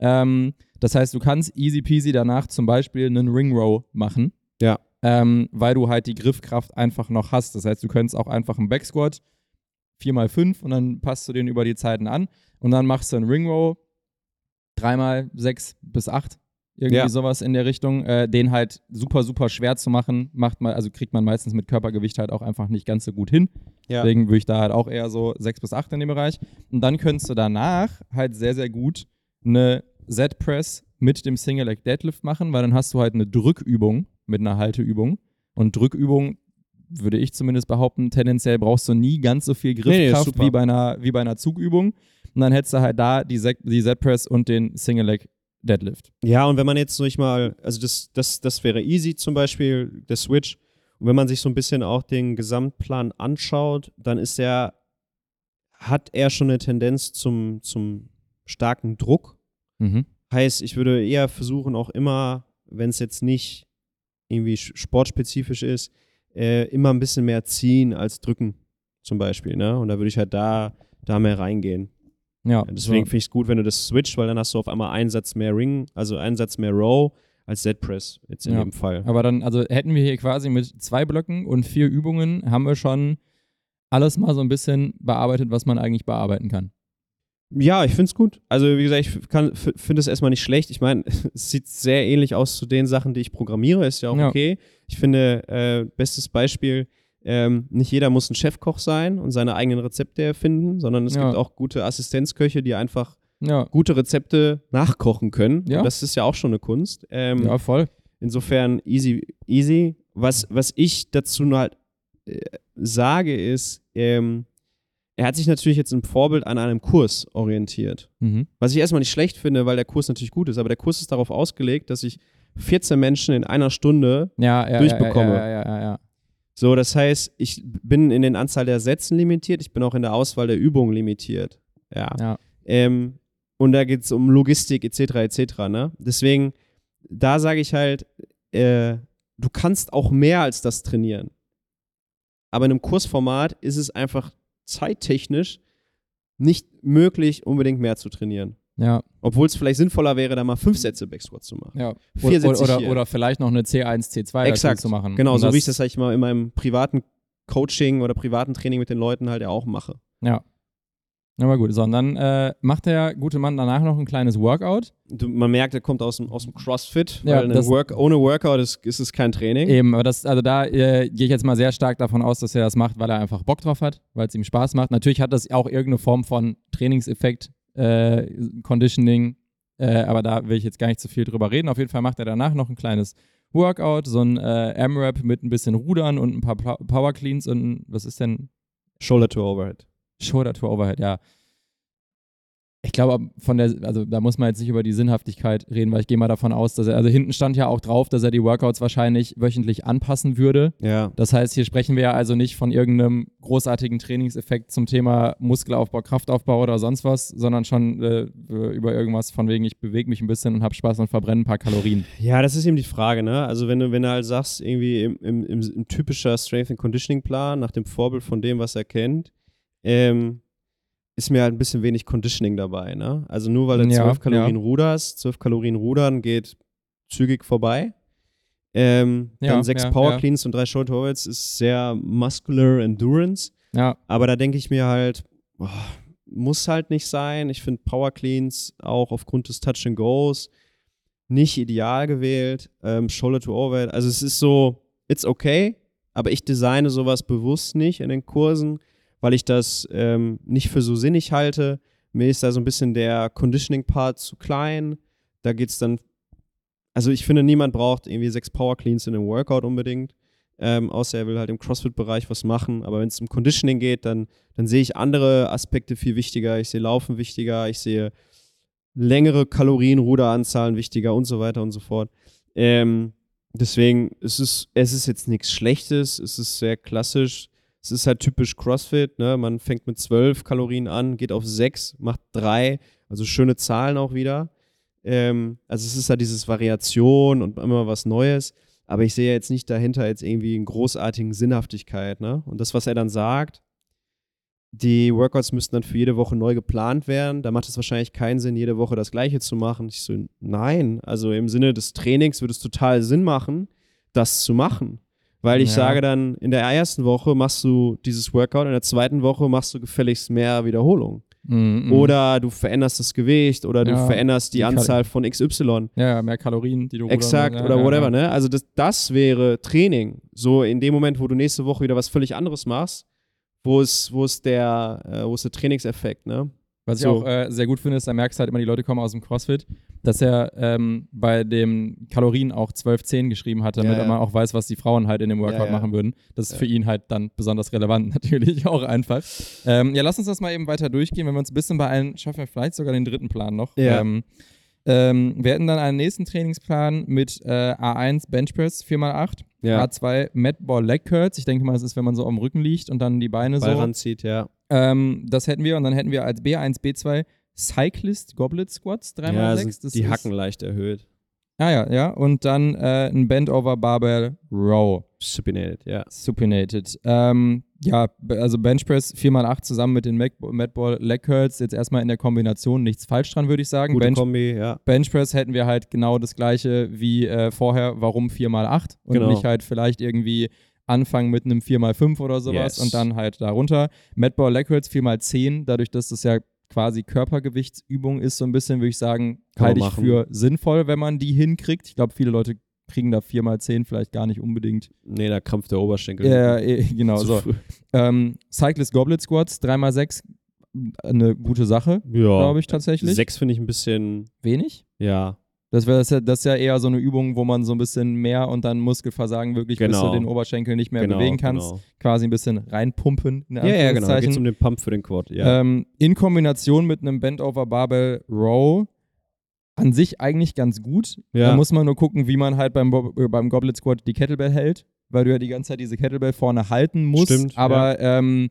Ähm, das heißt, du kannst easy peasy danach zum Beispiel einen Ring Row machen. Ja. Ähm, weil du halt die Griffkraft einfach noch hast. Das heißt, du könntest auch einfach einen Backsquat 4x5 und dann passt du den über die Zeiten an und dann machst du einen Ring Row 3x6 bis 8. Irgendwie Ja. sowas in der Richtung. Äh, den halt super, super schwer zu machen, macht man, also kriegt man meistens mit Körpergewicht halt auch einfach nicht ganz so gut hin. Ja. Deswegen würde ich da halt auch eher so 6 bis 8 in dem Bereich. Und dann könntest du danach halt sehr, sehr gut eine Z-Press mit dem Single Leg Deadlift machen, weil dann hast du halt eine Drückübung mit einer Halteübung. Und Drückübung, würde ich zumindest behaupten, tendenziell brauchst du nie ganz so viel Nee, nee, Griffkraft super. wie, bei einer, wie bei einer Zugübung. Und dann hättest du halt da die, Sek- die Z-Press und den Single Leg Deadlift. Ja, und wenn man jetzt nicht mal, also das, das, das wäre easy zum Beispiel, der Switch. Und wenn man sich so ein bisschen auch den Gesamtplan anschaut, dann ist er, hat er schon eine Tendenz zum, zum starken Druck. Mhm. Heißt, ich würde eher versuchen, auch immer, wenn es jetzt nicht irgendwie sch- sportspezifisch ist, äh, immer ein bisschen mehr ziehen als drücken, zum Beispiel. Ne? Und da würde ich halt da, da mehr reingehen. Ja, Deswegen finde ich es gut, wenn du das switcht, weil dann hast du auf einmal einen Satz mehr Ring, also einen Satz mehr Row, als Z-Press jetzt in Ja. dem Fall. Aber dann, also hätten wir hier quasi mit zwei Blöcken und vier Übungen, haben wir schon alles mal so ein bisschen bearbeitet, was man eigentlich bearbeiten kann. Ja, ich finde es gut. Also, wie gesagt, ich finde es erstmal nicht schlecht. Ich meine, [LAUGHS] es sieht sehr ähnlich aus zu den Sachen, die ich programmiere. Ist ja auch Ja. okay. Ich finde, äh, bestes Beispiel, ähm, nicht jeder muss ein Chefkoch sein und seine eigenen Rezepte erfinden, sondern es Ja. gibt auch gute Assistenzköche, die einfach Ja, gute Rezepte nachkochen können. Ja. Und das ist ja auch schon eine Kunst. Ähm, ja voll. Insofern easy, easy. Was, was ich dazu nur halt äh, sage, ist, ähm, er hat sich natürlich jetzt im Vorbild an einem Kurs orientiert. Mhm. Was ich erstmal nicht schlecht finde, weil der Kurs natürlich gut ist, aber der Kurs ist darauf ausgelegt, dass ich 14 Menschen in einer Stunde Ja, ja, Durchbekomme. Ja, ja, ja, ja, ja. So, das heißt, ich bin in den Anzahl der Sätzen limitiert, ich bin auch in der Auswahl der Übungen limitiert. Ja. Ja. Ähm, und da geht es um Logistik etc. etc. Ne? Deswegen, da sage ich halt, äh, du kannst auch mehr als das trainieren. Aber in einem Kursformat ist es einfach zeittechnisch nicht möglich, unbedingt mehr zu trainieren. Ja, Obwohl es vielleicht sinnvoller wäre, da mal fünf Sätze Backsquat zu machen. ja. Vier Oder, oder, hier. oder vielleicht noch eine C1, C2 dazu Exakt. zu machen. Genau, Und so wie ich das sag ich mal in meinem privaten Coaching oder privaten Training mit den Leuten halt ja auch mache. Ja. Aber gut, so, und dann äh, macht der gute Mann danach noch ein kleines Workout. Du, man merkt, er kommt aus dem, aus dem CrossFit, Ja, weil Work, ohne Workout ist, ist es kein Training. Eben, aber das, also da äh, gehe ich jetzt mal sehr stark davon aus, dass er das macht, weil er einfach Bock drauf hat, weil es ihm Spaß macht. Natürlich hat das auch irgendeine Form von Trainingseffekt, äh, Conditioning, äh, aber da will ich jetzt gar nicht zu viel drüber reden. Auf jeden Fall macht er danach noch ein kleines Workout, so ein äh, M-Rap mit ein bisschen Rudern und ein paar Pa- Power Cleans und was ist denn Shoulder to Overhead. Shoulder to Overhead, ja. Ich glaube, von der, also da muss man jetzt nicht über die Sinnhaftigkeit reden, weil ich gehe mal davon aus, dass er, also hinten stand ja auch drauf, dass er die Workouts wahrscheinlich wöchentlich anpassen würde. Ja. Das heißt, hier sprechen wir ja also nicht von irgendeinem großartigen Trainingseffekt zum Thema Muskelaufbau, Kraftaufbau oder sonst was, sondern schon äh, über irgendwas von wegen, ich bewege mich ein bisschen und habe Spaß und verbrenne ein paar Kalorien. Ja, das ist eben die Frage, ne? Also wenn du, wenn du halt sagst, irgendwie im, im, im, im typischer Strength and Conditioning Plan, nach dem Vorbild von dem, was er kennt, ähm, ist mir halt ein bisschen wenig Conditioning dabei, ne? Also nur weil du Ja, 12 Kalorien ja. ruderst, 12 Kalorien rudern geht zügig vorbei. Ähm, Ja, dann sechs Power. Cleans und drei Shoulder Overheads ist sehr muscular Endurance. Ja, Aber da denke ich mir halt, boah, muss halt nicht sein. Ich finde Power Cleans auch aufgrund des Touch and Goes nicht ideal gewählt. Ähm, Shoulder to Overhead, also es ist so, it's okay, aber ich designe sowas bewusst nicht in den Kursen, weil ich das ähm, nicht für so sinnig halte. Mir ist da so ein bisschen der Conditioning-Part zu klein. Da geht es dann, also ich finde, niemand braucht irgendwie sechs Power Cleans in einem Workout unbedingt. Ähm, außer er will halt im CrossFit-Bereich was machen. Aber wenn es um Conditioning geht, dann, dann sehe ich andere Aspekte viel wichtiger. Ich sehe Laufen wichtiger, ich sehe längere Kalorien, Ruderanzahlen wichtiger und so weiter und so fort. Ähm, deswegen es ist es ist jetzt nichts Schlechtes, es ist sehr klassisch. Es ist halt typisch CrossFit, ne? Man fängt mit 12 Kalorien an, geht auf 6, macht 3, also schöne Zahlen auch wieder. Ähm, also es ist halt dieses Variation und immer was Neues. Aber ich sehe jetzt nicht dahinter jetzt irgendwie einen großartigen Sinnhaftigkeit, ne? Und das, was er dann sagt, die Workouts müssten dann für jede Woche neu geplant werden. Da macht es wahrscheinlich keinen Sinn, jede Woche das Gleiche zu machen. Ich so, nein. Also im Sinne des Trainings würde es total Sinn machen, das zu machen. Weil ich Ja. sage dann, in der ersten Woche machst du dieses Workout, in der zweiten Woche machst du gefälligst mehr Wiederholungen. Mhm, mhm. Oder du veränderst das Gewicht oder du Ja, veränderst die, die Kal- Anzahl von XY. ja, mehr Kalorien, die du Exakt, musst. ja, oder whatever, ne? Also das, das wäre Training. So in dem Moment, wo du nächste Woche wieder was völlig anderes machst, wo ist, wo ist der, äh, wo ist der Trainingseffekt, ne? Was ich So. auch äh, sehr gut finde, ist, da merkst du halt immer, die Leute kommen aus dem CrossFit, dass er ähm, bei den Kalorien auch 12-10 geschrieben hat, damit Ja, ja. man auch weiß, was die Frauen halt in dem Workout Ja, machen würden. Das ist für ihn halt dann besonders relevant, [LAUGHS] natürlich auch einfach. Ähm, ja, lass uns das mal eben weiter durchgehen. Wenn wir uns ein bisschen beeilen, schaffen wir vielleicht sogar den dritten Plan noch. Ja. Ähm, ähm, wir hätten dann einen nächsten Trainingsplan mit äh, A1 Benchpress 4x8, Ja. A2 Madball Leg Curls. Ich denke mal, das ist, wenn man so am Rücken liegt und dann die Beine Ball so ranzieht, ja. ähm, das hätten wir und dann hätten wir als B1, B2 Cyclist Goblet Squats 3x6. ja, die Hacken leicht erhöht. Ah ja, ja. Und dann äh, ein Bend over Barbell Row. Supinated, ja. Supinated. Ähm, Ja, also Benchpress 4x8 zusammen mit den Madball Leg Curls, jetzt erstmal in der Kombination nichts falsch dran, würde ich sagen. Gute Bench, Kombi, ja. Benchpress hätten wir halt genau das gleiche wie äh, vorher, warum 4x8 und Genau. nicht halt vielleicht irgendwie anfangen mit einem 4x5 oder sowas Yes. und dann halt darunter. Madball Leg Curls 4x10, dadurch, dass das ja quasi Körpergewichtsübung ist, so ein bisschen, würde ich sagen, Kann halte ich für sinnvoll, wenn man die hinkriegt. Ich glaube, viele Leute kriegen da 4x10 vielleicht gar nicht unbedingt. Nee, da krampft der Oberschenkel. Ja, äh, [LAUGHS] genau so. Ähm, Cyclist Goblet Squats 3x6, eine gute Sache, Ja. glaube ich tatsächlich. Sechs finde ich ein bisschen, Wenig? ja. Das, wär, das, ist ja, das ist ja eher so eine Übung, wo man so ein bisschen mehr und dann Muskelversagen wirklich bis Genau. du den Oberschenkel nicht mehr genau, bewegen kannst. Genau. Quasi ein bisschen reinpumpen. In Ja, ja, genau. Geht um den Pump für den Quad. Ja. ähm, in Kombination mit einem Bend-Over Barbell Row an sich eigentlich ganz gut. Ja. Da muss man nur gucken, wie man halt beim, Bo- äh, beim Goblet Squat die Kettlebell hält, weil du ja die ganze Zeit diese Kettlebell vorne halten musst. Stimmt, aber ähm,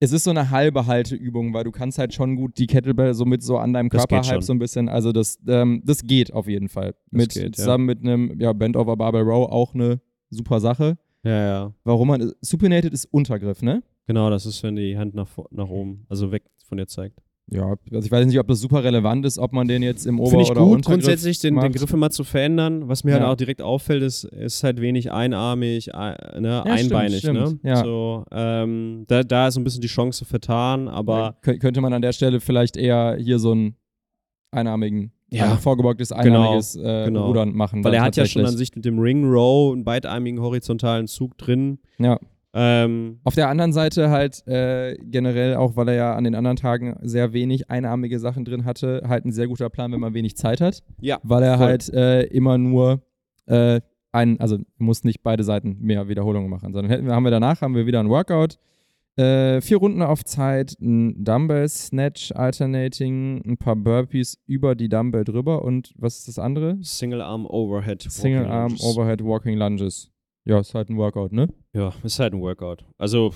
es ist so eine halbe Halteübung, weil du kannst halt schon gut die Kettlebell so mit so an deinem Das Körper halb so ein bisschen. Also das, ähm, das geht auf jeden Fall. mit, geht, ja. zusammen mit einem ja, Bend-Over Barbell Row auch eine super Sache. ja, ja. Warum man, Supinated ist Untergriff, ne? Genau, das ist, wenn die Hand nach, nach oben, also weg von dir zeigt. Ja, also ich weiß nicht, ob das super relevant ist, ob man den jetzt im Ober- Finde ich oder gut, Untergriff grundsätzlich den, den. Griff immer zu verändern. Was mir Ja. halt auch direkt auffällt, ist, ist halt wenig einarmig, ein, ne, Ja, stimmt, einbeinig. stimmt, Ne? ja. So, ähm, da, da ist so ein bisschen die Chance vertan, aber Kö- könnte man an der Stelle vielleicht eher hier so einen einarmigen, Ja. ein vorgebeugtes Genau, einarmiges äh, genau. Rudern machen. weil er hat ja schon an sich mit dem Ring Row einen beidarmigen horizontalen Zug drin. Ja. Ähm, Auf der anderen Seite halt äh, generell, auch weil er ja an den anderen Tagen sehr wenig einarmige Sachen drin hatte, halt ein sehr guter Plan, wenn man wenig Zeit hat. ja, Weil er Voll. halt äh, immer nur äh, einen, also muss nicht beide Seiten mehr Wiederholungen machen, sondern hätten haben wir danach haben wir wieder ein Workout. Äh, vier Runden auf Zeit, ein Dumbbell Snatch Alternating, ein paar Burpees über die Dumbbell drüber und was ist das andere? Single Arm Overhead. Single Arm Lunges. Overhead Walking Lunges. Ja, ist halt ein Workout, ne? Ja, ist halt ein Workout. Also,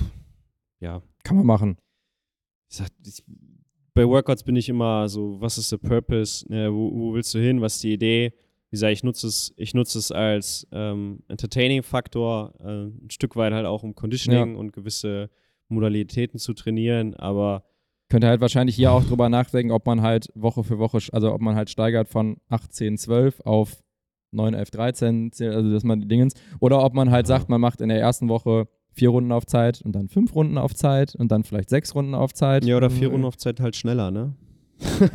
ja. Kann man machen. Ich sag, ich, bei Workouts bin ich immer so, was ist der Purpose? Ne, wo, wo willst du hin? Was ist die Idee? Wie gesagt, ich nutze es, ich nutze es als ähm, Entertaining-Faktor, äh, ein Stück weit halt auch um Conditioning und gewisse Modalitäten zu trainieren, aber Könnte halt wahrscheinlich hier auch drüber nachdenken, ob man halt Woche für Woche, also ob man halt steigert von 18, 12 auf 9, 11, 13, also dass man die Dingens, oder ob man halt Ja. sagt, man macht in der ersten Woche vier Runden auf Zeit und dann fünf Runden auf Zeit und dann vielleicht sechs Runden auf Zeit. ja, oder vier Mhm. Runden auf Zeit halt schneller, ne? [LAUGHS]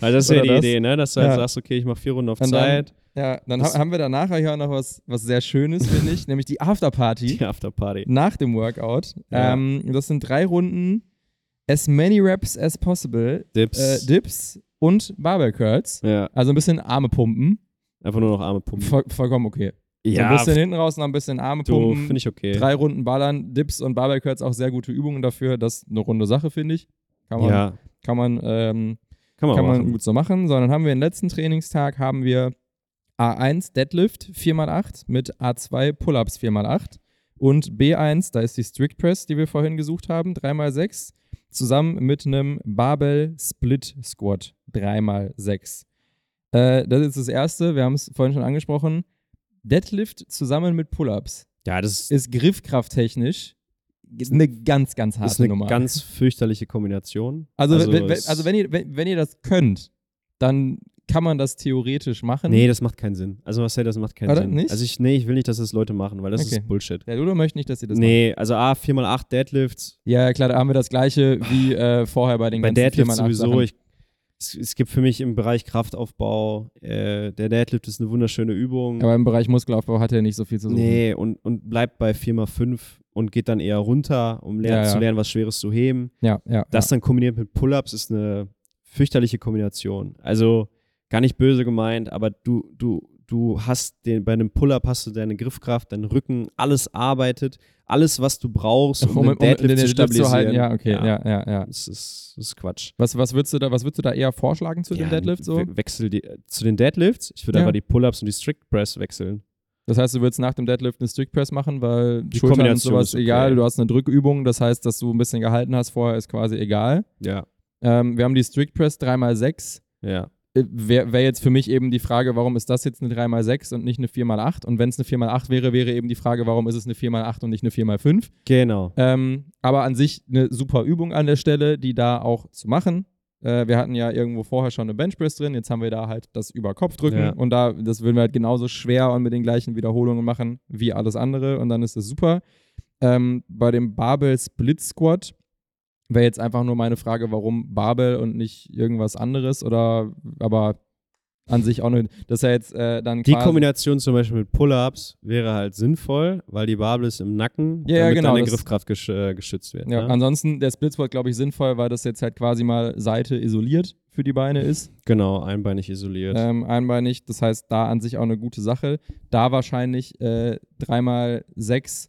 also das ist ja die das. Idee, ne? Dass du halt Ja. sagst, okay, ich mache vier Runden auf Und dann- Zeit, Ja, dann Das- ha haben wir da nachher hier auch noch was, was sehr Schönes, finde ich, [LAUGHS] nämlich die Afterparty die Afterparty. nach dem Workout. Ja. Ähm, das sind drei Runden, as many reps as possible, Dips. äh, Dips und Barbell Curls. ja, Also ein bisschen Arme pumpen. Einfach nur noch Arme pumpen. Voll, vollkommen okay. so ein ja, bisschen hinten raus, noch ein bisschen Arme du, pumpen. finde ich okay. Drei Runden ballern, Dips und Barbell Curls auch sehr gute Übungen dafür. Das ist eine runde Sache, finde ich. Kann man, ja, kann man, ähm, kann man kann man gut so machen. So, dann haben wir den letzten Trainingstag haben wir A1 Deadlift 4x8 mit A2 Pull-Ups 4x8 und B1, da ist die Strict Press, die wir vorhin gesucht haben, 3x6, zusammen mit einem Barbell Split Squat 3x6. Äh, das ist das erste, wir haben es vorhin schon angesprochen. Deadlift zusammen mit Pull-Ups Ja, das ist, ist griffkrafttechnisch eine ganz, ganz harte ist eine Nummer. ganz fürchterliche Kombination. also, wenn, wenn, also wenn, ihr, wenn, wenn ihr das könnt, dann kann man das theoretisch machen. Nee, das macht keinen Sinn. Also was das macht keinen Oder? Sinn. Nicht? Also ich, nee, ich will nicht, dass das Leute machen, weil das Okay. ist Bullshit. Der Ludo möchte nicht, dass ihr das macht. nee, also A, 4x8 Deadlifts. Ja, ja, klar, da haben wir das gleiche wie äh, vorher bei den Bei ganzen Deadlifts 4x8 sowieso. Sachen. Ich, es, es gibt für mich im Bereich Kraftaufbau, äh, der Deadlift ist eine wunderschöne Übung. Aber im Bereich Muskelaufbau hat er nicht so viel zu suchen. nee, und, und bleibt bei 4x5 und geht dann eher runter, um ler Ja, ja. zu lernen, was Schweres zu heben. Ja, ja. Das dann kombiniert mit Pull-Ups ist eine fürchterliche Kombination. Also gar nicht böse gemeint, aber du, du, du hast den, bei einem Pull-Up hast du deine Griffkraft, deinen Rücken, alles arbeitet, alles, was du brauchst, um, um, um, den Deadlift den zu stabilisieren. halten. Ja, okay, ja, ja, ja. Das, ist, das ist Quatsch. Was, was, würdest du da, was würdest du da eher vorschlagen zu ja, den Deadlifts? So? we- Wechsel die, äh, zu den Deadlifts. Ich würde Ja. aber die Pull-Ups und die Strict Press wechseln. Das heißt, du würdest nach dem Deadlift eine Strict Press machen, weil Die Schultern und sowas okay. egal. Du hast eine Drückübung, das heißt, dass du ein bisschen gehalten hast vorher, ist quasi egal. Ja. Ähm, wir haben die Strict Press 3x6. Ja. Äh, wäre wär jetzt für mich eben die Frage, warum ist das jetzt eine 3x6 und nicht eine 4x8? Und wenn es eine 4x8 wäre, wäre eben die Frage, warum ist es eine 4x8 und nicht eine 4x5? Genau. Ähm, aber an sich eine super Übung an der Stelle, die da auch zu machen. Äh, wir hatten ja irgendwo vorher schon eine Benchpress drin, jetzt haben wir da halt das über Kopf drücken Ja. und da, das würden wir halt genauso schwer und mit den gleichen Wiederholungen machen wie alles andere und dann ist das super. Ähm, bei dem Barbell Split Squat wäre jetzt einfach nur meine Frage, warum Barbell und nicht irgendwas anderes oder aber an sich auch eine, das ist ja jetzt äh, dann Die Kombination zum Beispiel mit Pull-Ups wäre halt sinnvoll, weil die Barbel ist im Nacken, Ja, ja, damit genau, deine das- Griffkraft gesch äh, geschützt wird. ja, ne? ansonsten der Split Squat glaube ich sinnvoll, weil das jetzt halt quasi mal Seite isoliert für die Beine ist. Genau, einbeinig isoliert. ähm, einbeinig. Das heißt, da an sich auch eine gute Sache. Da wahrscheinlich äh, dreimal sechs,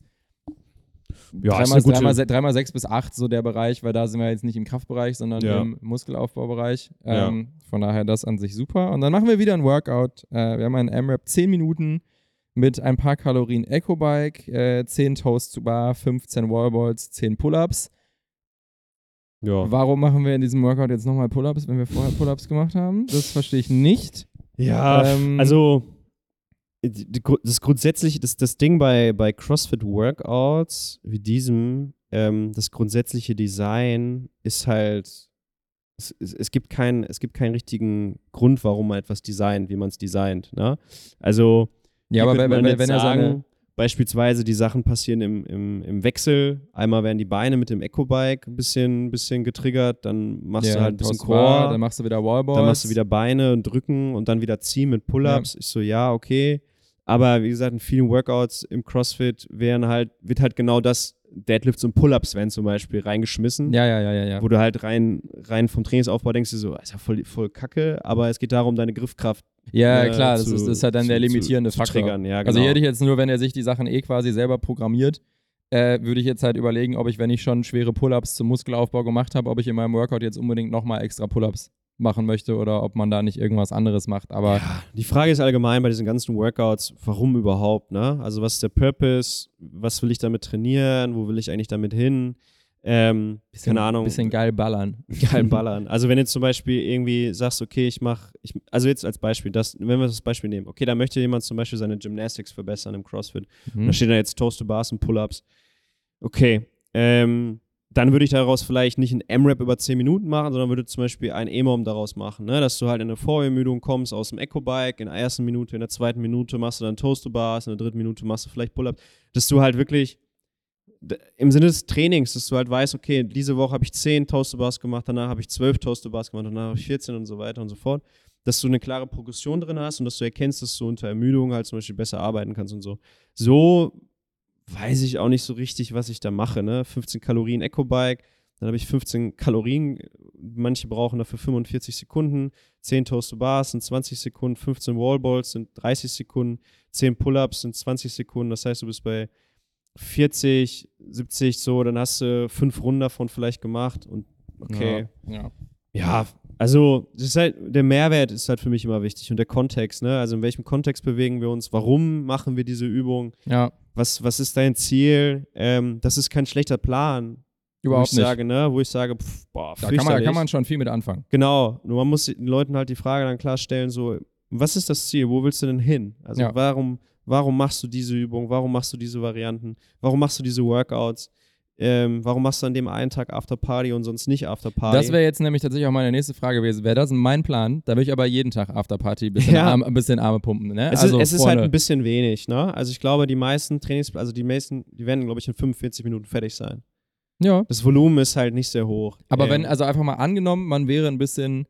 Ja, dreimal, gute- dreimal, dreimal sechs bis acht, so der Bereich, weil da sind wir jetzt nicht im Kraftbereich, sondern Ja. im Muskelaufbaubereich. Ja. Ähm, Von daher das an sich super. Und dann machen wir wieder ein Workout. Äh, wir haben einen M-Rap 10 Minuten mit ein paar Kalorien Eco-Bike, äh, 10 Toast zu Bar, 15 Wallballs, 10 Pull-Ups. ja. Warum machen wir in diesem Workout jetzt nochmal Pull-Ups, wenn wir vorher Pull-Ups gemacht haben? Das verstehe ich nicht. Ja, Ähm, also das grundsätzliche, das, das Ding bei, bei CrossFit Workouts wie diesem, ähm, das grundsätzliche Design ist halt, es, es, es, gibt keinen, es gibt keinen richtigen Grund, warum man etwas designt, wie man es designt. Ne? Also, Ja, aber wenn, wenn, wenn er seine. sagen, Beispielsweise die Sachen passieren im, im, im Wechsel. Einmal werden die Beine mit dem Eco-Bike ein bisschen, bisschen getriggert, dann machst Ja, du halt ein bisschen Core. Dann machst du wieder Wallballs. Dann machst du wieder Beine und Drücken und dann wieder ziehen mit Pull-Ups. Ich so, ja, okay. Aber wie gesagt, in vielen Workouts im CrossFit wären halt, wird halt genau das, Deadlifts und Pull-Ups werden zum Beispiel reingeschmissen. Ja, ja, ja, ja. ja. Wo du halt rein, rein vom Trainingsaufbau denkst du so, ist ja voll, voll kacke, aber es geht darum, deine Griffkraft Ja, äh, klar, das zu- ist, das ist halt dann zu- der limitierende zu Faktor. triggern, ja, Also genau. hier hätte ich jetzt nur, wenn er sich die Sachen eh quasi selber programmiert, äh, würde ich jetzt halt überlegen, ob ich, wenn ich schon schwere Pull-Ups zum Muskelaufbau gemacht habe, ob ich in meinem Workout jetzt unbedingt nochmal extra Pull-Ups machen möchte oder ob man da nicht irgendwas anderes macht. Aber Die Frage ist allgemein bei diesen ganzen Workouts, warum überhaupt, ne? Also was ist der Purpose? Was will ich damit trainieren? Wo will ich eigentlich damit hin? Ähm, bisschen, keine Ahnung. bisschen geil ballern. [LAUGHS] geil ballern. Also wenn du zum Beispiel irgendwie sagst, okay, ich mache, ich, also jetzt als Beispiel, das, wenn wir das Beispiel nehmen, okay, da möchte jemand zum Beispiel seine Gymnastics verbessern im CrossFit. Mhm. Da steht da jetzt Toast to Bars und Pull-Ups. Okay, ähm, dann würde ich daraus vielleicht nicht ein M-Rap über 10 Minuten machen, sondern würde zum Beispiel ein E-Mom daraus machen, ne? dass du halt in eine Vorermüdung kommst aus dem Eco-Bike, in der ersten Minute, in der zweiten Minute machst du dann Toast to Bars, in der dritten Minute machst du vielleicht Pull-Ups, dass du halt wirklich im Sinne des Trainings, dass du halt weißt, okay, diese Woche habe ich 10 Toast to Bars gemacht, danach habe ich 12 Toast to Bars gemacht, danach habe ich 14 und so weiter und so fort, dass du eine klare Progression drin hast und dass du erkennst, dass du unter Ermüdung halt zum Beispiel besser arbeiten kannst und so. So weiß ich auch nicht so richtig, was ich da mache. Ne? 15 Kalorien Eco-Bike, dann habe ich 15 Kalorien. Manche brauchen dafür 45 Sekunden. 10 Toast to Bars sind 20 Sekunden. 15 Wallballs sind 30 Sekunden. 10 Pull-Ups sind 20 Sekunden. Das heißt, du bist bei 40, 70 so. Dann hast du fünf Runden davon vielleicht gemacht. Und okay. Ja, ja. Ja, also das ist halt, der Mehrwert ist halt für mich immer wichtig und der Kontext, ne? Also in welchem Kontext bewegen wir uns? Warum machen wir diese Übung? ja Was, was ist dein Ziel? Ähm, das ist kein schlechter Plan, überhaupt wo ich nicht. sage, ne? Wo ich sage, pff, boah, da, kann man, da kann man schon viel mit anfangen. Genau, nur man muss den Leuten halt die Frage dann klarstellen, so, was ist das Ziel? Wo willst du denn hin? Also Ja. warum, warum machst du diese Übung? Warum machst du diese Varianten? Warum machst du diese Workouts? Ähm, warum machst du an dem einen Tag After Party und sonst nicht After Party? Das wäre jetzt nämlich tatsächlich auch meine nächste Frage gewesen. Wäre das mein Plan, da würde ich aber jeden Tag Afterparty ein bisschen, Ja. Arme, ein bisschen Arme pumpen. Ne? Es, also ist, es ist halt ein bisschen wenig, ne? Also ich glaube, die meisten Trainings, also die meisten, die werden, glaube ich, in 45 Minuten fertig sein. Ja. Das Volumen ist halt nicht sehr hoch. Aber Ähm, wenn, also einfach mal angenommen, man wäre ein bisschen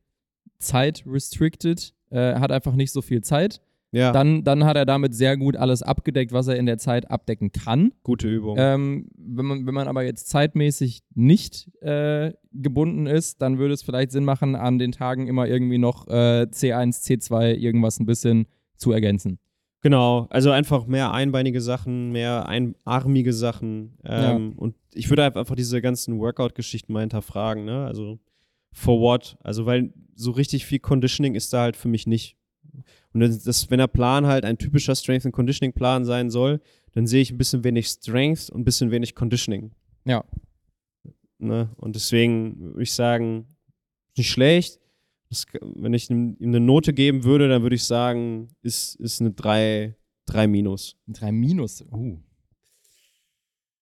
zeit-restricted, äh, hat einfach nicht so viel Zeit, ja, dann, dann hat er damit sehr gut alles abgedeckt, was er in der Zeit abdecken kann. gute Übung. Ähm, wenn, man, wenn man aber jetzt zeitmäßig nicht äh, gebunden ist, dann würde es vielleicht Sinn machen, an den Tagen immer irgendwie noch äh, C1, C2 irgendwas ein bisschen zu ergänzen. Genau, also einfach mehr einbeinige Sachen, mehr einarmige Sachen. Ähm, Und ich würde halt einfach diese ganzen Workout-Geschichten mal hinterfragen, ne? Also for what? Also weil so richtig viel Conditioning ist da halt für mich nicht. Und das, wenn der Plan halt ein typischer Strength and Conditioning Plan sein soll, dann sehe ich ein bisschen wenig Strength und ein bisschen wenig Conditioning. Ja. Ne? Und deswegen würde ich sagen, nicht schlecht. das, wenn ich ihm eine Note geben würde, dann würde ich sagen, ist, ist eine 3, 3 minus. 3 minus. Uh.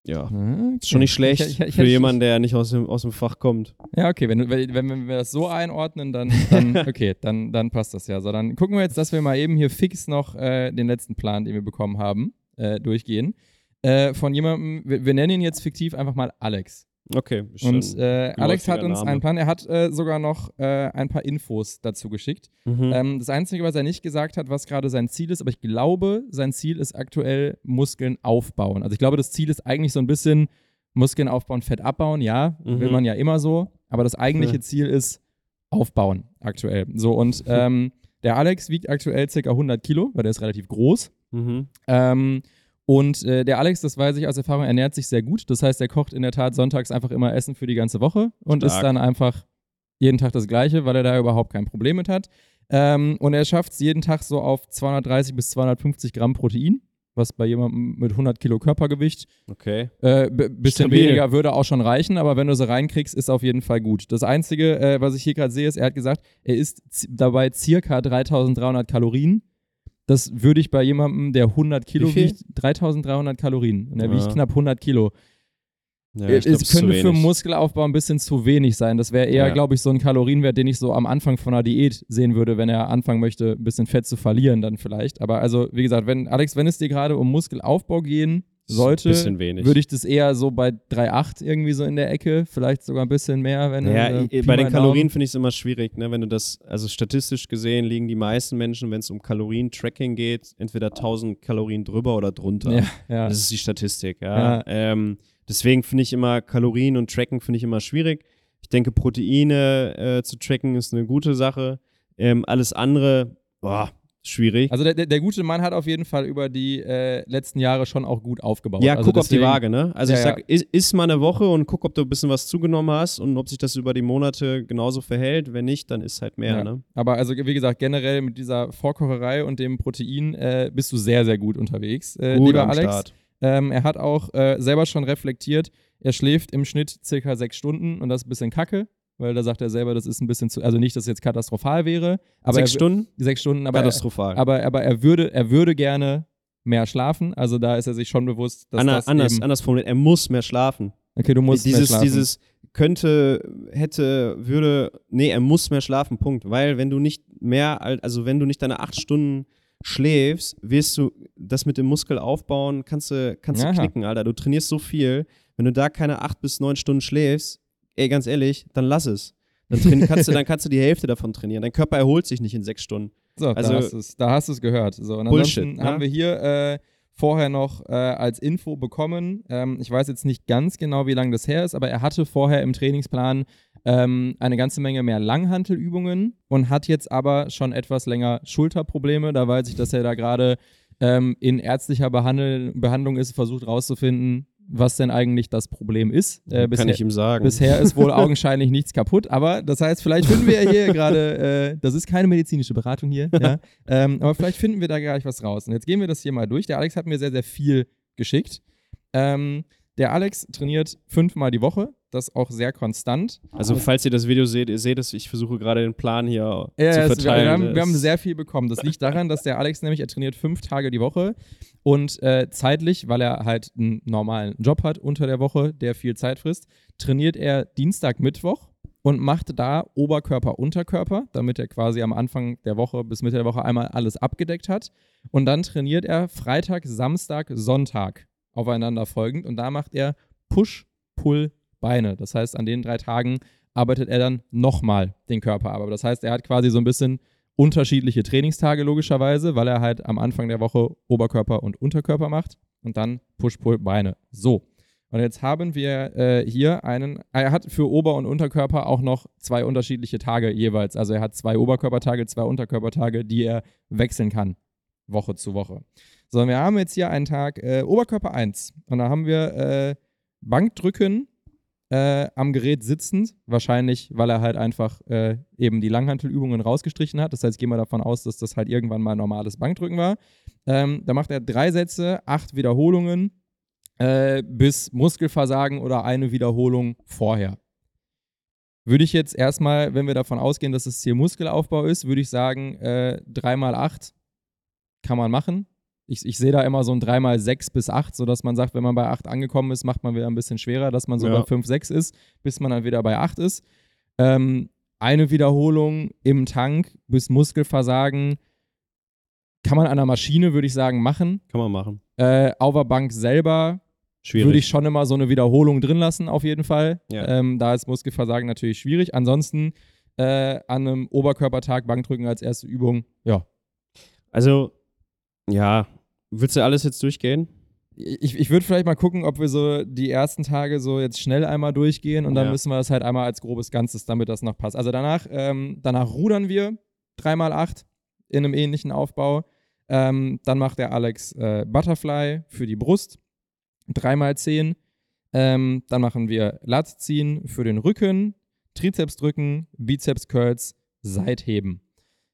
Ja. Okay. Ist schon nicht schlecht Ich- ich- ich- für jemanden, der nicht aus dem, aus dem Fach kommt. Ja, okay, wenn, wenn wenn wir das so einordnen, dann, dann [LAUGHS] okay, dann, dann passt das ja. So, dann gucken wir jetzt, dass wir mal eben hier fix noch äh, den letzten Plan, den wir bekommen haben, äh, durchgehen. Äh, von jemandem, wir, wir nennen ihn jetzt fiktiv einfach mal Alex. Okay. Und äh, Alex hat uns Name. einen Plan, er hat äh, sogar noch äh, ein paar Infos dazu geschickt. Mhm. Ähm, das Einzige, was er nicht gesagt hat, was gerade sein Ziel ist, aber ich glaube, sein Ziel ist aktuell Muskeln aufbauen. Also ich glaube, das Ziel ist eigentlich so ein bisschen Muskeln aufbauen, Fett abbauen, ja, Mhm. will man ja immer so, aber das eigentliche Ja. Ziel ist aufbauen aktuell. So und [LAUGHS] ähm, der Alex wiegt aktuell ca. 100 Kilo, weil der ist relativ groß. Mhm. Ähm, und äh, der Alex, das weiß ich aus Erfahrung, ernährt sich sehr gut. Das heißt, er kocht in der Tat sonntags einfach immer Essen für die ganze Woche und isst Stark. dann einfach jeden Tag das Gleiche, weil er da überhaupt kein Problem mit hat. Ähm, und er schafft es jeden Tag so auf 230 bis 250 Gramm Protein, was bei jemandem mit 100 Kilo Körpergewicht Okay. äh, bisschen Stabil. weniger würde auch schon reichen, aber wenn du sie reinkriegst, ist auf jeden Fall gut. Das Einzige, äh, was ich hier gerade sehe, ist, er hat gesagt, er isst dabei circa 3300 Kalorien. Das würde ich bei jemandem, der 100 Kilo wiegt, 3300 Kalorien. Und er Ja. wiegt knapp 100 Kilo. Ja, glaub, es zu könnte für. Muskelaufbau ein bisschen zu wenig sein. Das wäre eher, Ja. glaube ich, so ein Kalorienwert, den ich so am Anfang von einer Diät sehen würde, wenn er anfangen möchte, ein bisschen Fett zu verlieren, dann vielleicht. Aber also, wie gesagt, wenn, Alex, wenn es dir gerade um Muskelaufbau gehen sollte, Ein bisschen wenig. würde ich das eher so bei 3,8 irgendwie so in der Ecke, vielleicht sogar ein bisschen mehr, wenn ja, äh, bei den Kalorien finde ich es immer schwierig, ne? wenn du das, also statistisch gesehen liegen die meisten Menschen, wenn es um Kalorien-Tracking geht, entweder 1000 Kalorien drüber oder drunter. Ja, ja. Das ist die Statistik, ja. Ja. Ähm, deswegen finde ich immer Kalorien und Tracken finde ich immer schwierig. Ich denke, Proteine äh, zu tracken ist eine gute Sache. Ähm, alles andere, boah, schwierig. Also der, der, der gute Mann hat auf jeden Fall über die äh, letzten Jahre schon auch gut aufgebaut. ja, also guck auf die deswegen- Waage, ne? Also Ja, ich sag, is, iss mal eine Woche und guck, ob du ein bisschen was zugenommen hast und ob sich das über die Monate genauso verhält. Wenn nicht, dann ist halt mehr, Ja. ne? Aber also wie gesagt, generell mit dieser Vorkocherei und dem Protein äh, bist du sehr, sehr gut unterwegs, äh, Gut lieber Alex. Start. Ähm, er hat auch äh, selber schon reflektiert, er schläft im Schnitt circa sechs Stunden und das ist ein bisschen kacke, weil da sagt er selber, das ist ein bisschen zu, also nicht, dass es jetzt katastrophal wäre, aber Sechs er, Stunden? sechs Stunden, aber, er, Katastrophal. aber, aber er würde, er würde gerne mehr schlafen, also da ist er sich schon bewusst, dass Anna, das anders, eben, anders formuliert, er muss mehr schlafen. okay, du musst mehr dieses, schlafen. dieses könnte, hätte, würde, nee, er muss mehr schlafen, Punkt. Weil wenn du nicht mehr, al- also wenn du nicht deine acht Stunden schläfst, wirst du das mit dem Muskel aufbauen, kannst du, kannst du knicken, Alter. Du trainierst so viel, wenn du da keine acht bis neun Stunden schläfst, ey, ganz ehrlich, dann lass es. Dann, kannst du, dann kannst du die Hälfte davon trainieren. Dein Körper erholt sich nicht in sechs Stunden. So, Also- da hast du's- da hast du es gehört. So, und Bullshit, ansonsten ne? haben wir hier äh, vorher noch äh, als Info bekommen, ähm, ich weiß jetzt nicht ganz genau, wie lange das her ist, aber er hatte vorher im Trainingsplan ähm, eine ganze Menge mehr Langhantelübungen und hat jetzt aber schon etwas länger Schulterprobleme. Da weiß ich, dass er da gerade ähm, in ärztlicher Behandel Behandlung ist, versucht rauszufinden, was denn eigentlich das Problem ist. Äh, Kann bisher, ich ihm sagen. Bisher ist wohl [LAUGHS] augenscheinlich nichts kaputt, aber das heißt, vielleicht finden wir ja hier [LAUGHS] gerade, äh, das ist keine medizinische Beratung hier, ja, ähm, aber vielleicht finden wir da gleich was raus. Und jetzt gehen wir das hier mal durch. Der Alex hat mir sehr, sehr viel geschickt. Ähm, der Alex trainiert fünfmal die Woche, das auch sehr konstant. Also, falls ihr das Video seht, ihr seht es, ich versuche gerade den Plan hier Ja, zu verteilen. wir, haben, wir haben sehr viel bekommen. Das liegt daran, dass der Alex nämlich, er trainiert fünf Tage die Woche und äh, zeitlich, weil er halt einen normalen Job hat unter der Woche, der viel Zeit frisst, trainiert er Dienstag, Mittwoch und macht da Oberkörper, Unterkörper, damit er quasi am Anfang der Woche bis Mitte der Woche einmal alles abgedeckt hat. Und dann trainiert er Freitag, Samstag, Sonntag aufeinander folgend und da macht er Push, Pull, Beine. Das heißt, an den drei Tagen arbeitet er dann nochmal den Körper ab. Aber das heißt, er hat quasi so ein bisschen unterschiedliche Trainingstage logischerweise, weil er halt am Anfang der Woche Oberkörper und Unterkörper macht und dann Push, Pull, Beine. So. Und jetzt haben wir äh, hier einen, er hat für Ober- und Unterkörper auch noch zwei unterschiedliche Tage jeweils. Also er hat zwei Oberkörpertage, zwei Unterkörpertage, die er wechseln kann, Woche zu Woche. So, wir haben jetzt hier einen Tag äh, Oberkörper 1 und da haben wir äh, Bankdrücken äh, am Gerät sitzend, wahrscheinlich, weil er halt einfach äh, eben die Langhantelübungen rausgestrichen hat. Das heißt, gehen wir davon aus, dass das halt irgendwann mal normales Bankdrücken war. Ähm, da macht er drei Sätze, acht Wiederholungen äh, bis Muskelversagen oder eine Wiederholung vorher. würde ich jetzt erstmal, wenn wir davon ausgehen, dass das Ziel Muskelaufbau ist, würde ich sagen, äh, 3x8 kann man machen. Ich, ich sehe da immer so ein 3x6 bis 8, sodass man sagt, wenn man bei 8 angekommen ist, macht man wieder ein bisschen schwerer, dass man so Ja. bei 5, 6 ist, bis man dann wieder bei 8 ist. Ähm, eine Wiederholung im Tank bis Muskelversagen kann man an der Maschine, würde ich sagen, machen. Kann man machen. Äh, auf der Bank selber würde ich schon immer so eine Wiederholung drin lassen, auf jeden Fall. Ja. Ähm, da ist Muskelversagen natürlich schwierig. Ansonsten äh, an einem Oberkörpertag Bankdrücken als erste Übung, ja. also, ja, willst du alles jetzt durchgehen? Ich, ich würde vielleicht mal gucken, ob wir so die ersten Tage so jetzt schnell einmal durchgehen und dann Ja. müssen wir das halt einmal als grobes Ganzes, damit das noch passt. Also danach, ähm, danach rudern wir 3x8 in einem ähnlichen Aufbau. Ähm, dann macht der Alex äh, Butterfly für die Brust, 3x10. Ähm, dann machen wir Latz ziehen für den Rücken, Trizeps drücken, Bizeps Curls, Seitheben.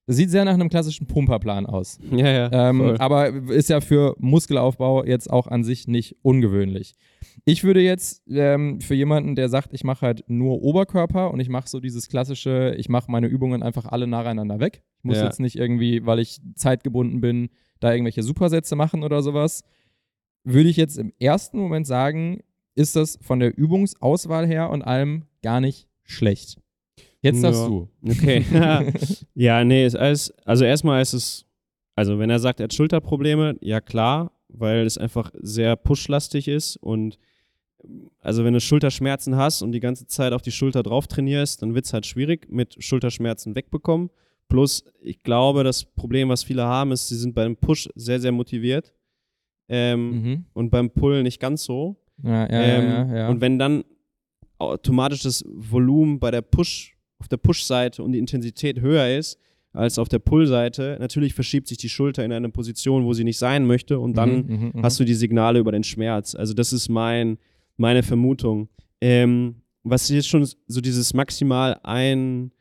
Das sieht sehr nach einem klassischen Pumperplan aus. Ja, ja. Ähm, aber ist ja für Muskelaufbau jetzt auch an sich nicht ungewöhnlich. Ich würde jetzt ähm, für jemanden, der sagt, ich mache halt nur Oberkörper und ich mache so dieses klassische, ich mache meine Übungen einfach alle nacheinander weg. Ich muss Ja. jetzt nicht irgendwie, weil ich zeitgebunden bin, da irgendwelche Supersätze machen oder sowas. Würde ich jetzt im ersten Moment sagen, ist das von der Übungsauswahl her und allem gar nicht schlecht. Jetzt darfst Ja. du. Okay. [LAUGHS] [LAUGHS] ja, nee, ist alles, also erstmal ist es, also wenn er sagt, er hat Schulterprobleme, ja klar, weil es einfach sehr pushlastig ist und also wenn du Schulterschmerzen hast und die ganze Zeit auf die Schulter drauf trainierst, dann wird es halt schwierig mit Schulterschmerzen wegbekommen. Plus, ich glaube, das Problem, was viele haben, ist, sie sind beim Push sehr, sehr motiviert ähm, Mhm. und beim Pull nicht ganz so. Ja, ja, Ähm, ja, ja, ja. Und wenn dann automatisch das Volumen bei der Push, auf der Push-Seite und die Intensität höher ist als auf der Pull-Seite, natürlich verschiebt sich die Schulter in eine Position, wo sie nicht sein möchte und dann Mhm, mhm, mhm. hast du die Signale über den Schmerz. Also das ist mein, meine Vermutung. Ähm, was jetzt schon so dieses maximal ein,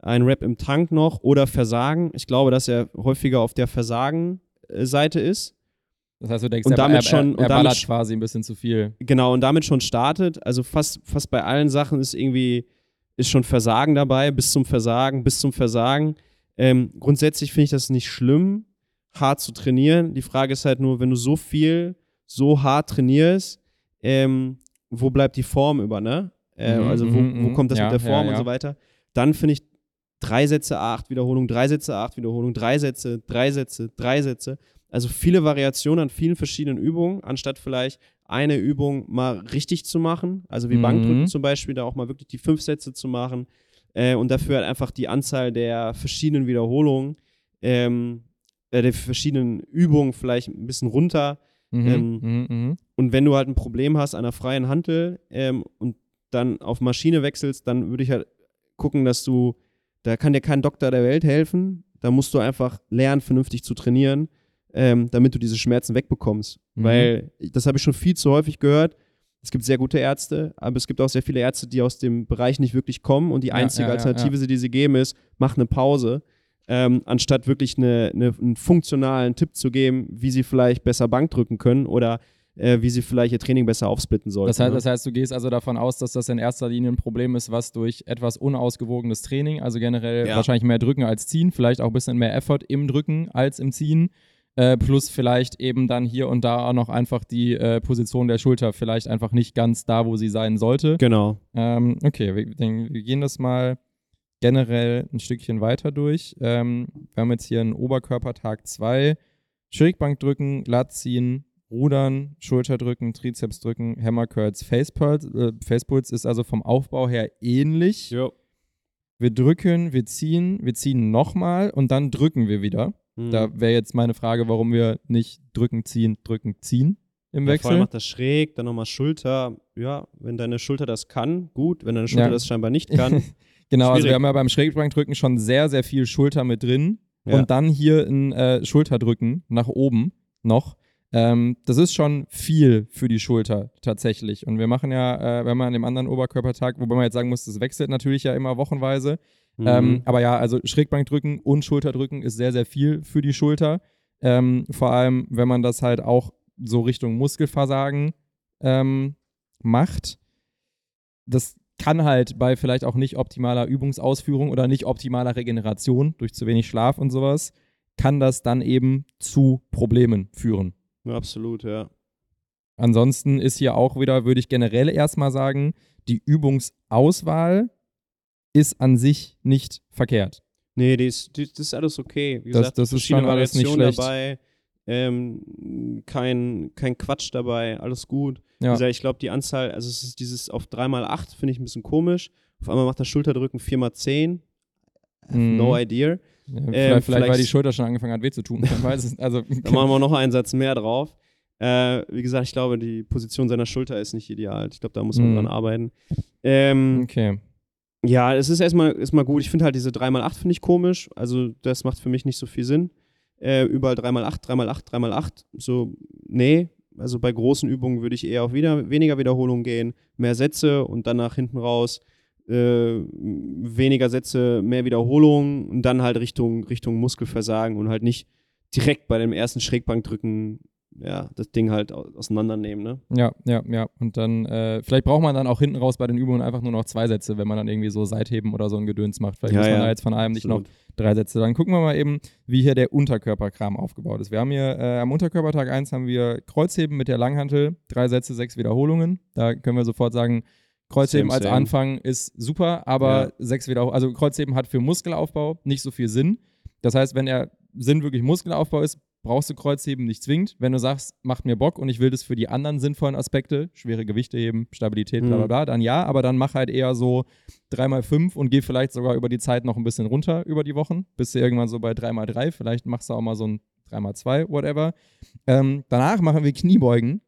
ein Rap im Tank noch oder Versagen. Ich glaube, dass er häufiger auf der Versagen-Seite ist. Das heißt, du denkst, Und er, damit er, schon- er, er damit ballert sch- quasi ein bisschen zu viel. Genau, und damit schon startet. Also fast, fast bei allen Sachen ist irgendwie, ist schon Versagen dabei, bis zum Versagen, bis zum Versagen. Ähm, grundsätzlich finde ich das nicht schlimm, hart zu trainieren. Die Frage ist halt nur, wenn du so viel, so hart trainierst, ähm, wo bleibt die Form über, ne? Äh, Mhm, also wo, mhm, wo mhm. kommt das Ja, mit der Form ja, und ja. so weiter. Dann finde ich drei Sätze, acht Wiederholungen, drei Sätze, acht Wiederholungen, drei Sätze, drei Sätze, drei Sätze. Also viele Variationen an vielen verschiedenen Übungen, anstatt vielleicht eine Übung mal richtig zu machen, also wie Mhm. Bankdrücken zum Beispiel, da auch mal wirklich die fünf Sätze zu machen äh, und dafür halt einfach die Anzahl der verschiedenen Wiederholungen, ähm, äh, der verschiedenen Übungen vielleicht ein bisschen runter. Mhm, Ähm, mhm, mhm. Und wenn du halt ein Problem hast an einer freien Hantel ähm, und dann auf Maschine wechselst, dann würde ich halt gucken, dass du, da kann dir kein Doktor der Welt helfen, da musst du einfach lernen, vernünftig zu trainieren, ähm, damit du diese Schmerzen wegbekommst. Mhm. Weil, das habe ich schon viel zu häufig gehört, es gibt sehr gute Ärzte, aber es gibt auch sehr viele Ärzte, die aus dem Bereich nicht wirklich kommen und die Ja, einzige ja, ja, Alternative, die sie geben, ist, mach eine Pause, ähm, anstatt wirklich eine, eine, einen funktionalen Tipp zu geben, wie sie vielleicht besser Bank drücken können oder äh, wie sie vielleicht ihr Training besser aufsplitten sollten. Das heißt, ne? das heißt, du gehst also davon aus, dass das in erster Linie ein Problem ist, was durch etwas unausgewogenes Training, also generell Ja. wahrscheinlich mehr Drücken als Ziehen, vielleicht auch ein bisschen mehr Effort im Drücken als im Ziehen, äh, plus vielleicht eben dann hier und da auch noch einfach die äh, Position der Schulter vielleicht einfach nicht ganz da, wo sie sein sollte. Genau. Ähm, okay, wir, wir gehen das mal generell ein Stückchen weiter durch. Ähm, wir haben jetzt hier einen Oberkörpertag 2. Schrägbank drücken, Lat ziehen, Rudern, Schulter drücken, Trizeps drücken, Hammer Curls, Facepulse. Äh, Facepulse ist also vom Aufbau her ähnlich. Jo. Wir drücken, wir ziehen, wir ziehen nochmal und dann drücken wir wieder. Mhm. Da wäre jetzt meine Frage, warum wir nicht drücken, ziehen, drücken, ziehen im Ja, vor allem Wechsel. macht das schräg, dann nochmal Schulter. Ja, wenn deine Schulter das kann, gut. Wenn deine Schulter Ja. das scheinbar nicht [LAUGHS] kann, Genau, also Schwierig. wir haben ja beim Schrägbankdrücken schon sehr, sehr viel Schulter mit drin. Ja. Und dann hier ein äh, Schulterdrücken nach oben noch. Ähm, das ist schon viel für die Schulter tatsächlich. Und wir machen ja, äh, wenn man an dem anderen Oberkörpertag, wobei man jetzt sagen muss, das wechselt natürlich ja immer wochenweise. Ähm, Mhm. aber ja, also Schrägbankdrücken und Schulterdrücken ist sehr, sehr viel für die Schulter. Ähm, vor allem, wenn man das halt auch so Richtung Muskelversagen ähm, macht. Das kann halt bei vielleicht auch nicht optimaler Übungsausführung oder nicht optimaler Regeneration durch zu wenig Schlaf und sowas, kann das dann eben zu Problemen führen. Ja, absolut, ja. Ansonsten ist hier auch wieder, würde ich generell erstmal sagen, die Übungsauswahl ist an sich nicht verkehrt. Nee, die ist, die, das ist alles okay. Wie Das- gesagt, das ist schon alles nicht schlecht. dabei. Ähm, kein, kein Quatsch dabei, alles gut. Wie Ja. gesagt, ich glaube, die Anzahl, also es ist dieses auf 3x8, finde ich ein bisschen komisch. Auf einmal macht das Schulterdrücken 4x10. I have Mhm. No idea. Ja, vielleicht, Ähm, vielleicht, weil die Schulter schon angefangen hat, weh zu tun. [LAUGHS] Man weiß es. Also, Da machen wir [LAUGHS] noch einen Satz mehr drauf. Äh, wie gesagt, ich glaube, die Position seiner Schulter ist nicht ideal. Ich glaube, da muss man Mhm. dran arbeiten. Ähm, okay. Ja, es ist erstmal, erstmal gut. Ich finde halt diese 3x8 finde ich komisch. Also das macht für mich nicht so viel Sinn. Äh, überall 3x8, 3x8, 3x8. So, nee. Also bei großen Übungen würde ich eher auf wieder, weniger Wiederholungen gehen, mehr Sätze und dann nach hinten raus äh, weniger Sätze, mehr Wiederholungen und dann halt Richtung, Richtung Muskelversagen und halt nicht direkt bei dem ersten Schrägbankdrücken ja, das Ding halt au- auseinandernehmen, ne? Ja, ja, ja. Und dann, äh, vielleicht braucht man dann auch hinten raus bei den Übungen einfach nur noch zwei Sätze, wenn man dann irgendwie so Seitheben oder so ein Gedöns macht. Vielleicht Ja, muss man ja. da jetzt von einem nicht noch Absolut. drei Sätze. Dann gucken wir mal eben, wie hier der Unterkörperkram aufgebaut ist. Wir haben hier äh, am Unterkörpertag 1 haben wir Kreuzheben mit der Langhantel, drei Sätze, sechs Wiederholungen. Da können wir sofort sagen, Kreuzheben Same, als same. Anfang ist super, aber Ja. sechs Wiederholungen, also Kreuzheben hat für Muskelaufbau nicht so viel Sinn. Das heißt, wenn der Sinn wirklich Muskelaufbau ist, brauchst du Kreuzheben nicht zwingend. Wenn du sagst, macht mir Bock und ich will das für die anderen sinnvollen Aspekte, schwere Gewichte heben, Stabilität, bla bla Mhm. bla, dann ja, aber dann mach halt eher so 3x5 und geh vielleicht sogar über die Zeit noch ein bisschen runter über die Wochen, bist du irgendwann so bei 3x3, vielleicht machst du auch mal so ein 3x2, whatever. Ähm, danach machen wir Kniebeugen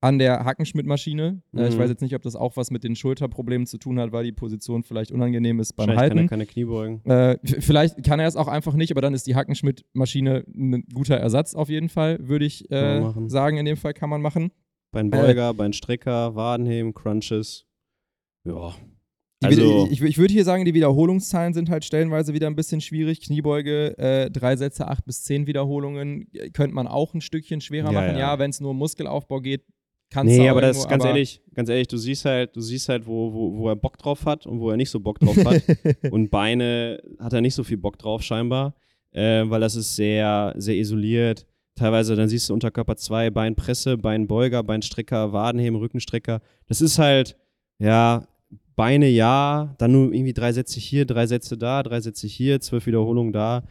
an der Hackenschmidt-Maschine. Äh, ich Mhm. weiß jetzt nicht, ob das auch was mit den Schulterproblemen zu tun hat, weil die Position vielleicht unangenehm ist beim Wahrscheinlich kann er Halten. keine Kniebeugen. Äh, vielleicht kann er es auch einfach nicht, aber dann ist die Hackenschmidt-Maschine ein guter Ersatz auf jeden Fall, würde ich äh, sagen. In dem Fall kann man machen. Beinbeuger, Beinstrecker, Wadenheben, Crunches. Ja. Also, ich, ich würde hier sagen, die Wiederholungszahlen sind halt stellenweise wieder ein bisschen schwierig. Kniebeuge, äh, drei Sätze, acht bis zehn Wiederholungen, äh, könnte man auch ein Stückchen schwerer Ja, machen. ja. Ja, wenn es nur um Muskelaufbau geht, kannst nee, aber das irgendwo, ganz aber- ehrlich, ganz ehrlich, du siehst halt, du siehst halt, wo, wo, wo er Bock drauf hat und wo er nicht so Bock drauf hat. [LAUGHS] und Beine hat er nicht so viel Bock drauf, scheinbar. Äh, weil das ist sehr, sehr isoliert. Teilweise, dann siehst du Unterkörper 2, Beinpresse, Beinbeuger, Beinstrecker, Wadenheben, Rückenstrecker. Das ist halt, ja, Beine ja, dann nur irgendwie drei Sätze hier, drei Sätze da, drei Sätze hier, zwölf Wiederholungen da.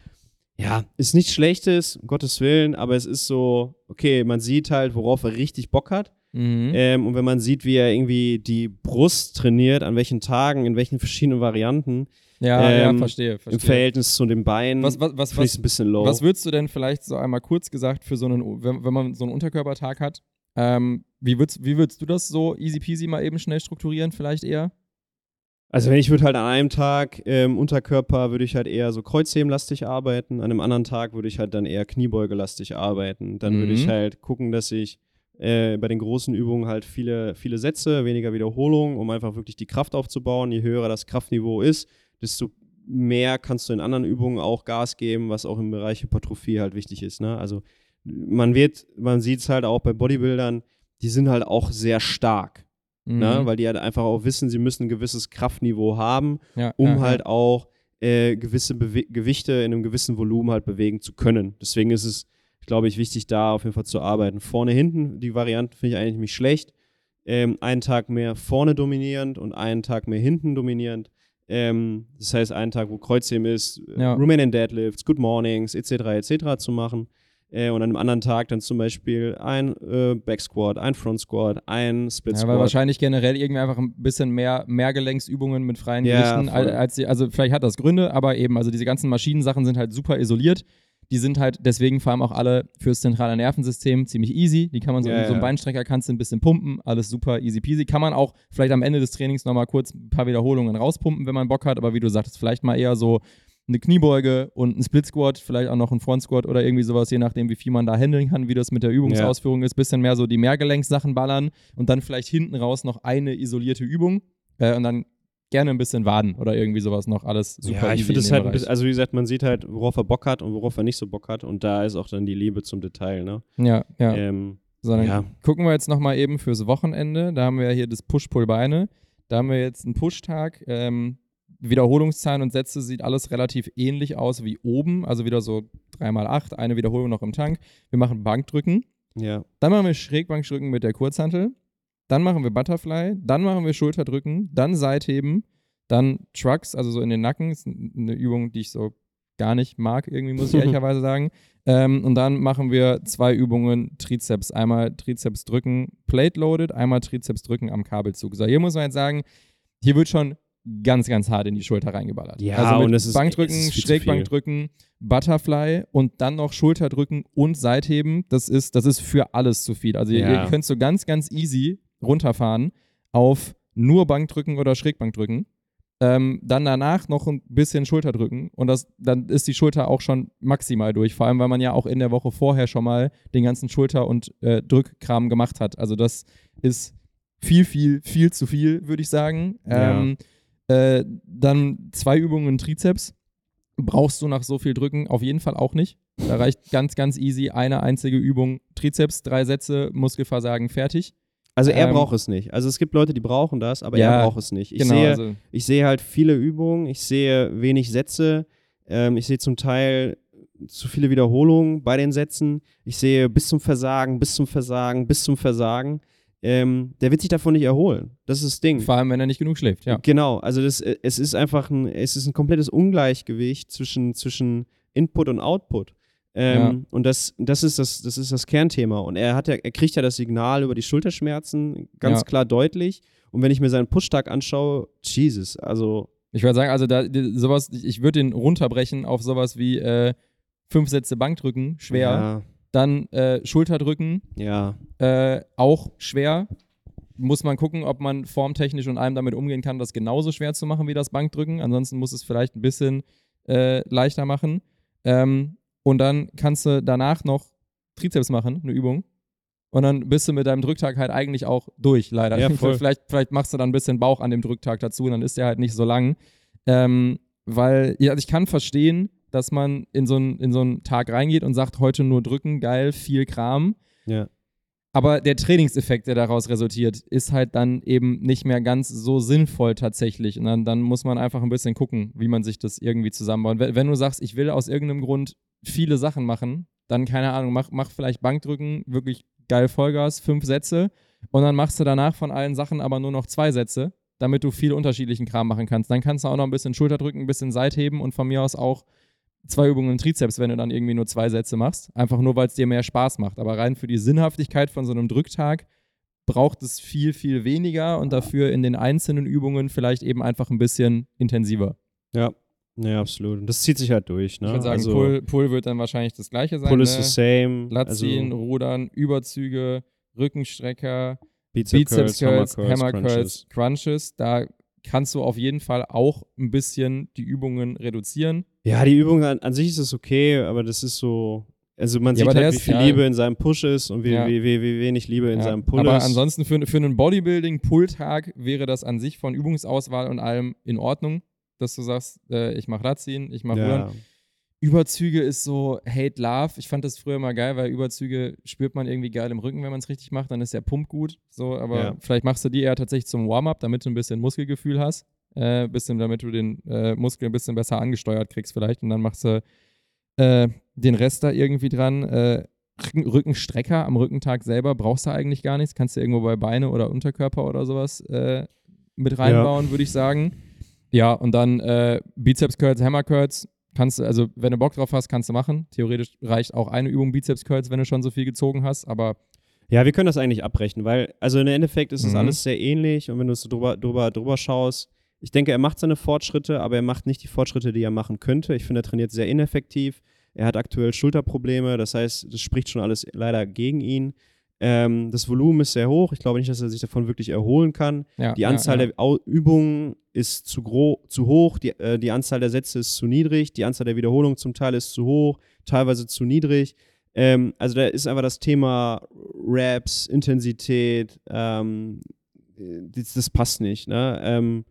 Ja, ist nichts Schlechtes, um Gottes Willen, aber es ist so, okay, man sieht halt, worauf er richtig Bock hat. Mhm. Ähm, und wenn man sieht, wie er irgendwie die Brust trainiert, an welchen Tagen, in welchen verschiedenen Varianten, ja, ja, ähm, verstehe. im verstehe. Verhältnis zu den Beinen, Was, was, was, was, ein bisschen low. Was würdest du denn vielleicht so einmal kurz gesagt für so einen, wenn, wenn man so einen Unterkörpertag hat, ähm, wie, würdest, wie würdest du das so easy peasy mal eben schnell strukturieren, vielleicht eher? also wenn ich würde halt an einem Tag ähm, Unterkörper würde ich halt eher so Kreuzhebenlastig arbeiten, an einem anderen Tag würde ich halt dann eher Kniebeugelastig arbeiten. Dann würde ich Mhm. halt gucken, dass ich äh, bei den großen Übungen halt viele, viele Sätze, weniger Wiederholungen, um einfach wirklich die Kraft aufzubauen. Je höher das Kraftniveau ist, desto mehr kannst du in anderen Übungen auch Gas geben, was auch im Bereich Hypertrophie halt wichtig ist. Ne? Also man wird, man sieht es halt auch bei Bodybuildern, die sind halt auch sehr stark, ne? Mhm. weil die halt einfach auch wissen, sie müssen ein gewisses Kraftniveau haben, ja, um ja, halt ja. auch äh, gewisse Bewe Gewichte in einem gewissen Volumen halt bewegen zu können. Deswegen ist es, glaube ich, wichtig, da auf jeden Fall zu arbeiten. Vorne, hinten, die Variante finde ich eigentlich nicht schlecht. Ähm, einen Tag mehr vorne dominierend und einen Tag mehr hinten dominierend. Ähm, das heißt, einen Tag, wo Kreuzheben ist, äh, Ja. Romanian Deadlifts, Good Mornings, etc., etc. zu machen. Äh, und an einem anderen Tag dann zum Beispiel ein äh, Back Squat, ein Front Squat, ein Split Ja, Squat. weil wahrscheinlich generell irgendwie einfach ein bisschen mehr Mehrgelenksübungen mit freien Ja, Gewichten, al- voll. als die, also vielleicht hat das Gründe, aber eben, also diese ganzen Maschinensachen sind halt super isoliert. Die sind halt deswegen vor allem auch alle fürs zentrale Nervensystem ziemlich easy. Die kann man so, Ja, so einen ja. Beinstrecker kannst du ein bisschen pumpen, alles super easy peasy. Kann man auch vielleicht am Ende des Trainings nochmal kurz ein paar Wiederholungen rauspumpen, wenn man Bock hat, aber wie du sagtest, vielleicht mal eher so eine Kniebeuge und ein Split Squat, vielleicht auch noch ein Front Squat oder irgendwie sowas, je nachdem, wie viel man da handeln kann, wie das mit der Übungsausführung ist. Bisschen mehr so die Mehrgelenkssachen ballern und dann vielleicht hinten raus noch eine isolierte Übung äh, und dann gerne ein bisschen Waden oder irgendwie sowas noch. Alles super ja, ich finde in es halt, bisschen, also wie gesagt, man sieht halt, worauf er Bock hat und worauf er nicht so Bock hat. Und da ist auch dann die Liebe zum Detail, ne? Ja, ja. Ähm, So, dann ja. gucken wir jetzt nochmal eben fürs Wochenende. Da haben wir hier das Push-Pull-Beine. Da haben wir jetzt einen Push-Tag. Ähm, Wiederholungszahlen und Sätze sieht alles relativ ähnlich aus wie oben. Also wieder so 3x8, eine Wiederholung noch im Tank. Wir machen Bankdrücken. Ja. Dann machen wir Schrägbankdrücken mit der Kurzhantel. Dann machen wir Butterfly. Dann machen wir Schulterdrücken. Dann Seitheben. Dann Trucks, also so in den Nacken. Ist eine Übung, die ich so gar nicht mag, irgendwie, muss ich [LAUGHS] ehrlicherweise sagen. Ähm, und dann machen wir zwei Übungen Trizeps. Einmal Trizeps drücken, Plate loaded, einmal Trizeps drücken am Kabelzug. So, hier muss man jetzt sagen, hier wird schon ganz, ganz hart in die Schulter reingeballert. Ja, also und es ist- Bankdrücken, es ist Schrägbankdrücken, Butterfly und dann noch Schulterdrücken und Seitheben. Das ist, das ist für alles zu viel. Also ihr, Ja. ihr könnt so ganz, ganz easy runterfahren auf nur Bankdrücken oder Schrägbankdrücken. Ähm, dann danach noch ein bisschen Schulterdrücken und das, dann ist die Schulter auch schon maximal durch. Vor allem, weil man ja auch in der Woche vorher schon mal den ganzen Schulter- und äh, Drückkram gemacht hat. Also das ist viel, viel, viel zu viel, würde ich sagen. Ja. Ähm, äh, dann zwei Übungen Trizeps. Brauchst du nach so viel Drücken auf jeden Fall auch nicht. Da reicht ganz, ganz easy eine einzige Übung Trizeps, drei Sätze, Muskelversagen, fertig. Also er Ähm, braucht es nicht. Also es gibt Leute, die brauchen das, aber Ja, er braucht es nicht. Ich, genau, sehe, also ich sehe halt viele Übungen, ich sehe wenig Sätze, ähm, ich sehe zum Teil zu viele Wiederholungen bei den Sätzen. Ich sehe bis zum Versagen, bis zum Versagen, bis zum Versagen. Ähm, der wird sich davon nicht erholen. Das ist das Ding. vor allem, wenn er nicht genug schläft, ja. Genau, also das, äh, es ist einfach ein, es ist ein komplettes Ungleichgewicht zwischen, zwischen Input und Output. Ähm, Ja. Und das, das, ist das, das ist das Kernthema. Und er, hat ja, er kriegt ja das Signal über die Schulterschmerzen ganz Ja. klar deutlich. Und wenn ich mir seinen Pushtag anschaue, Jesus, also Ich würde sagen, also da, sowas, ich, würde den runterbrechen auf sowas wie äh, fünf Sätze Bankdrücken, schwer. Dann äh, Schulterdrücken, Ja, äh, auch schwer. Muss man gucken, ob man formtechnisch und allem damit umgehen kann, das genauso schwer zu machen wie das Bankdrücken. Ansonsten muss es vielleicht ein bisschen äh, leichter machen. Ähm, und dann kannst du danach noch Trizeps machen, eine Übung. Und dann bist du mit deinem Drücktag halt eigentlich auch durch, leider. Ja, [LAUGHS] vielleicht, vielleicht machst du dann ein bisschen Bauch an dem Drücktag dazu und dann ist der halt nicht so lang. Ähm, weil, ja, also ich kann verstehen, dass man in so einen in so einen Tag reingeht und sagt, heute nur drücken, geil, viel Kram. ja. Aber der Trainingseffekt, der daraus resultiert, ist halt dann eben nicht mehr ganz so sinnvoll tatsächlich. Und dann, dann muss man einfach ein bisschen gucken, wie man sich das irgendwie zusammenbaut. Wenn, wenn du sagst, ich will aus irgendeinem Grund viele Sachen machen, dann keine Ahnung, mach, mach vielleicht Bankdrücken, wirklich geil Vollgas, fünf Sätze. Und dann machst du danach von allen Sachen aber nur noch zwei Sätze, damit du viel unterschiedlichen Kram machen kannst. Dann kannst du auch noch ein bisschen Schulterdrücken, ein bisschen Seitheben und von mir aus auch zwei Übungen Trizeps, wenn du dann irgendwie nur zwei Sätze machst. Einfach nur, weil es dir mehr Spaß macht. Aber rein für die Sinnhaftigkeit von so einem Drücktag braucht es viel, viel weniger und dafür in den einzelnen Übungen vielleicht eben einfach ein bisschen intensiver. Ja, ja, absolut. Und das zieht sich halt durch. Ne? Ich würde sagen, also, Pull, Pull wird dann wahrscheinlich das gleiche sein. Pull is ne? the same. Lat ziehen, also, Rudern, Überzüge, Rückenstrecker, Bizep Bizeps Curls, Hammer Crunches. Curls, Crunches. Da kannst du auf jeden Fall auch ein bisschen die Übungen reduzieren. Ja, die Übung an, an sich ist es okay, aber das ist so. Also man Ja, sieht aber halt, wie ist- viel ja. Liebe in seinem Push ist und wie, Ja. wie, wie, wie wenig Liebe in seinem Pull Aber ist. ansonsten für, für einen Bodybuilding-Pull-Tag wäre das an sich von Übungsauswahl und allem in Ordnung, dass du sagst, äh, ich mache Radziehen, ich mache ja. Überzüge ist so Hate Love. Ich fand das früher mal geil, weil Überzüge spürt man irgendwie geil im Rücken, wenn man es richtig macht. Dann ist der Pump gut. So, aber Ja. vielleicht machst du die eher tatsächlich zum Warm-up, damit du ein bisschen Muskelgefühl hast. Äh, bisschen, damit du den äh, Muskel ein bisschen besser angesteuert kriegst, vielleicht. Und dann machst du äh, den Rest da irgendwie dran. Äh, Rücken- Rückenstrecker am Rückentag selber brauchst du eigentlich gar nichts. Kannst du irgendwo bei Beine oder Unterkörper oder sowas äh, mit reinbauen, würde ich sagen. Ja, und dann äh, Bizeps Curls, Hammer Curls. Kannst du, also wenn du Bock drauf hast, kannst du machen. Theoretisch reicht auch eine Übung Bizeps Curls, wenn du schon so viel gezogen hast, aber ja, wir können das eigentlich abbrechen, weil, also im Endeffekt ist es Mhm. alles sehr ähnlich und wenn du so drüber, drüber, drüber schaust, ich denke, er macht seine Fortschritte, aber er macht nicht die Fortschritte, die er machen könnte. Ich finde, er trainiert sehr ineffektiv. Er hat aktuell Schulterprobleme, das heißt, das spricht schon alles leider gegen ihn. Ähm, das Volumen ist sehr hoch. Ich glaube nicht, dass er sich davon wirklich erholen kann. ja. Die ja, Anzahl ja. der Au Übungen ist zu, zu hoch, die, äh, die Anzahl der Sätze ist zu niedrig, die Anzahl der Wiederholungen zum Teil ist zu hoch, teilweise zu niedrig. Ähm, also da ist einfach das Thema Raps, Intensität, ähm, äh, das, das passt nicht. Ne? Ähm,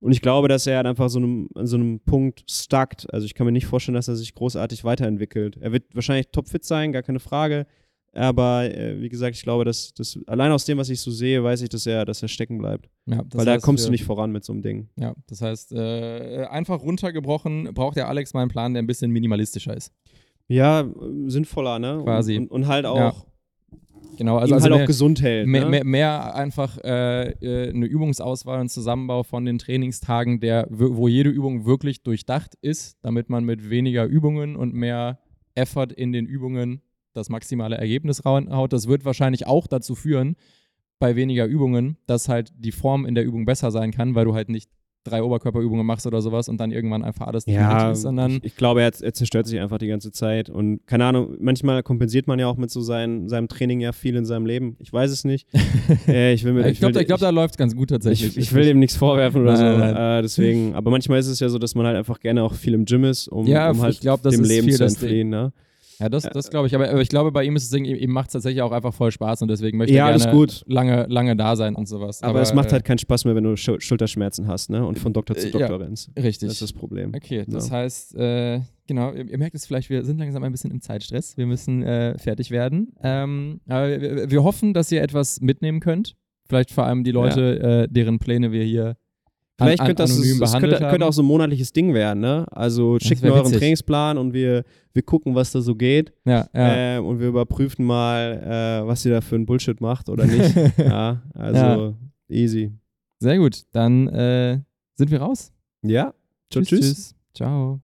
und ich glaube, dass er halt einfach so einem, an so einem Punkt stuckt. Also ich kann mir nicht vorstellen, dass er sich großartig weiterentwickelt. Er wird wahrscheinlich topfit sein, gar keine Frage. Aber äh, wie gesagt, ich glaube, dass, dass allein aus dem, was ich so sehe, weiß ich, dass er, dass er stecken bleibt. Ja, Weil da kommst wir- du nicht voran mit so einem Ding. Ja, das heißt, äh, einfach runtergebrochen braucht der Alex mal einen Plan, der ein bisschen minimalistischer ist. Ja, äh, sinnvoller, ne? Quasi. Und, und, halt auch, Ja. Genau, also, also halt mehr, auch gesund hält. mehr, ne? mehr, mehr einfach äh, äh, eine Übungsauswahl und Zusammenbau von den Trainingstagen, der, wo jede Übung wirklich durchdacht ist, damit man mit weniger Übungen und mehr Effort in den Übungen das maximale Ergebnis raushaut. Das wird wahrscheinlich auch dazu führen, bei weniger Übungen, dass halt die Form in der Übung besser sein kann, weil du halt nicht drei Oberkörperübungen machst oder sowas und dann irgendwann einfach alles Ja, ist, sondern ich, ich glaube, er, er zerstört sich einfach die ganze Zeit. Und keine Ahnung, manchmal kompensiert man ja auch mit so sein, seinem Training ja viel in seinem Leben. Ich weiß es nicht. [LAUGHS] äh, ich mir, ich glaube, ich glaub, da läuft es ganz gut tatsächlich. ich, ich will ihm nichts vorwerfen oder Nein, so. nein. Äh, deswegen, aber manchmal ist es ja so, dass man halt einfach gerne auch viel im Gym ist, um, Ja, um halt ich glaub, das dem ist Leben viel zu entfliehen. Ne? Ja, das, das glaube ich. Aber, aber ich glaube, bei ihm ist es ihm macht es tatsächlich auch einfach voll Spaß und deswegen möchte Ja, er gerne gut. lange, lange da sein und sowas. Aber, es macht äh, halt keinen Spaß mehr, wenn du Schul Schulterschmerzen hast ne? und von Doktor zu Äh, Doktor ja. rennst. richtig. Das ist das Problem. okay, das Ja. heißt, äh, genau, ihr, ihr merkt es vielleicht, wir sind langsam ein bisschen im Zeitstress. Wir müssen äh, fertig werden. Ähm, aber wir, wir hoffen, dass ihr etwas mitnehmen könnt. Vielleicht vor allem die Leute, äh, deren Pläne wir hier Vielleicht an, könnte das, anonym das könnte, könnte auch so ein monatliches Ding werden, ne? Also schickt mir euren. Trainingsplan und wir, wir gucken, was da so geht. ja, ja. Ähm, und wir überprüfen mal, äh, was ihr da für einen Bullshit macht oder nicht. [LAUGHS] ja, also Ja. easy. Sehr gut, dann äh, sind wir raus. Ja, ciao, tschüss. Ciao.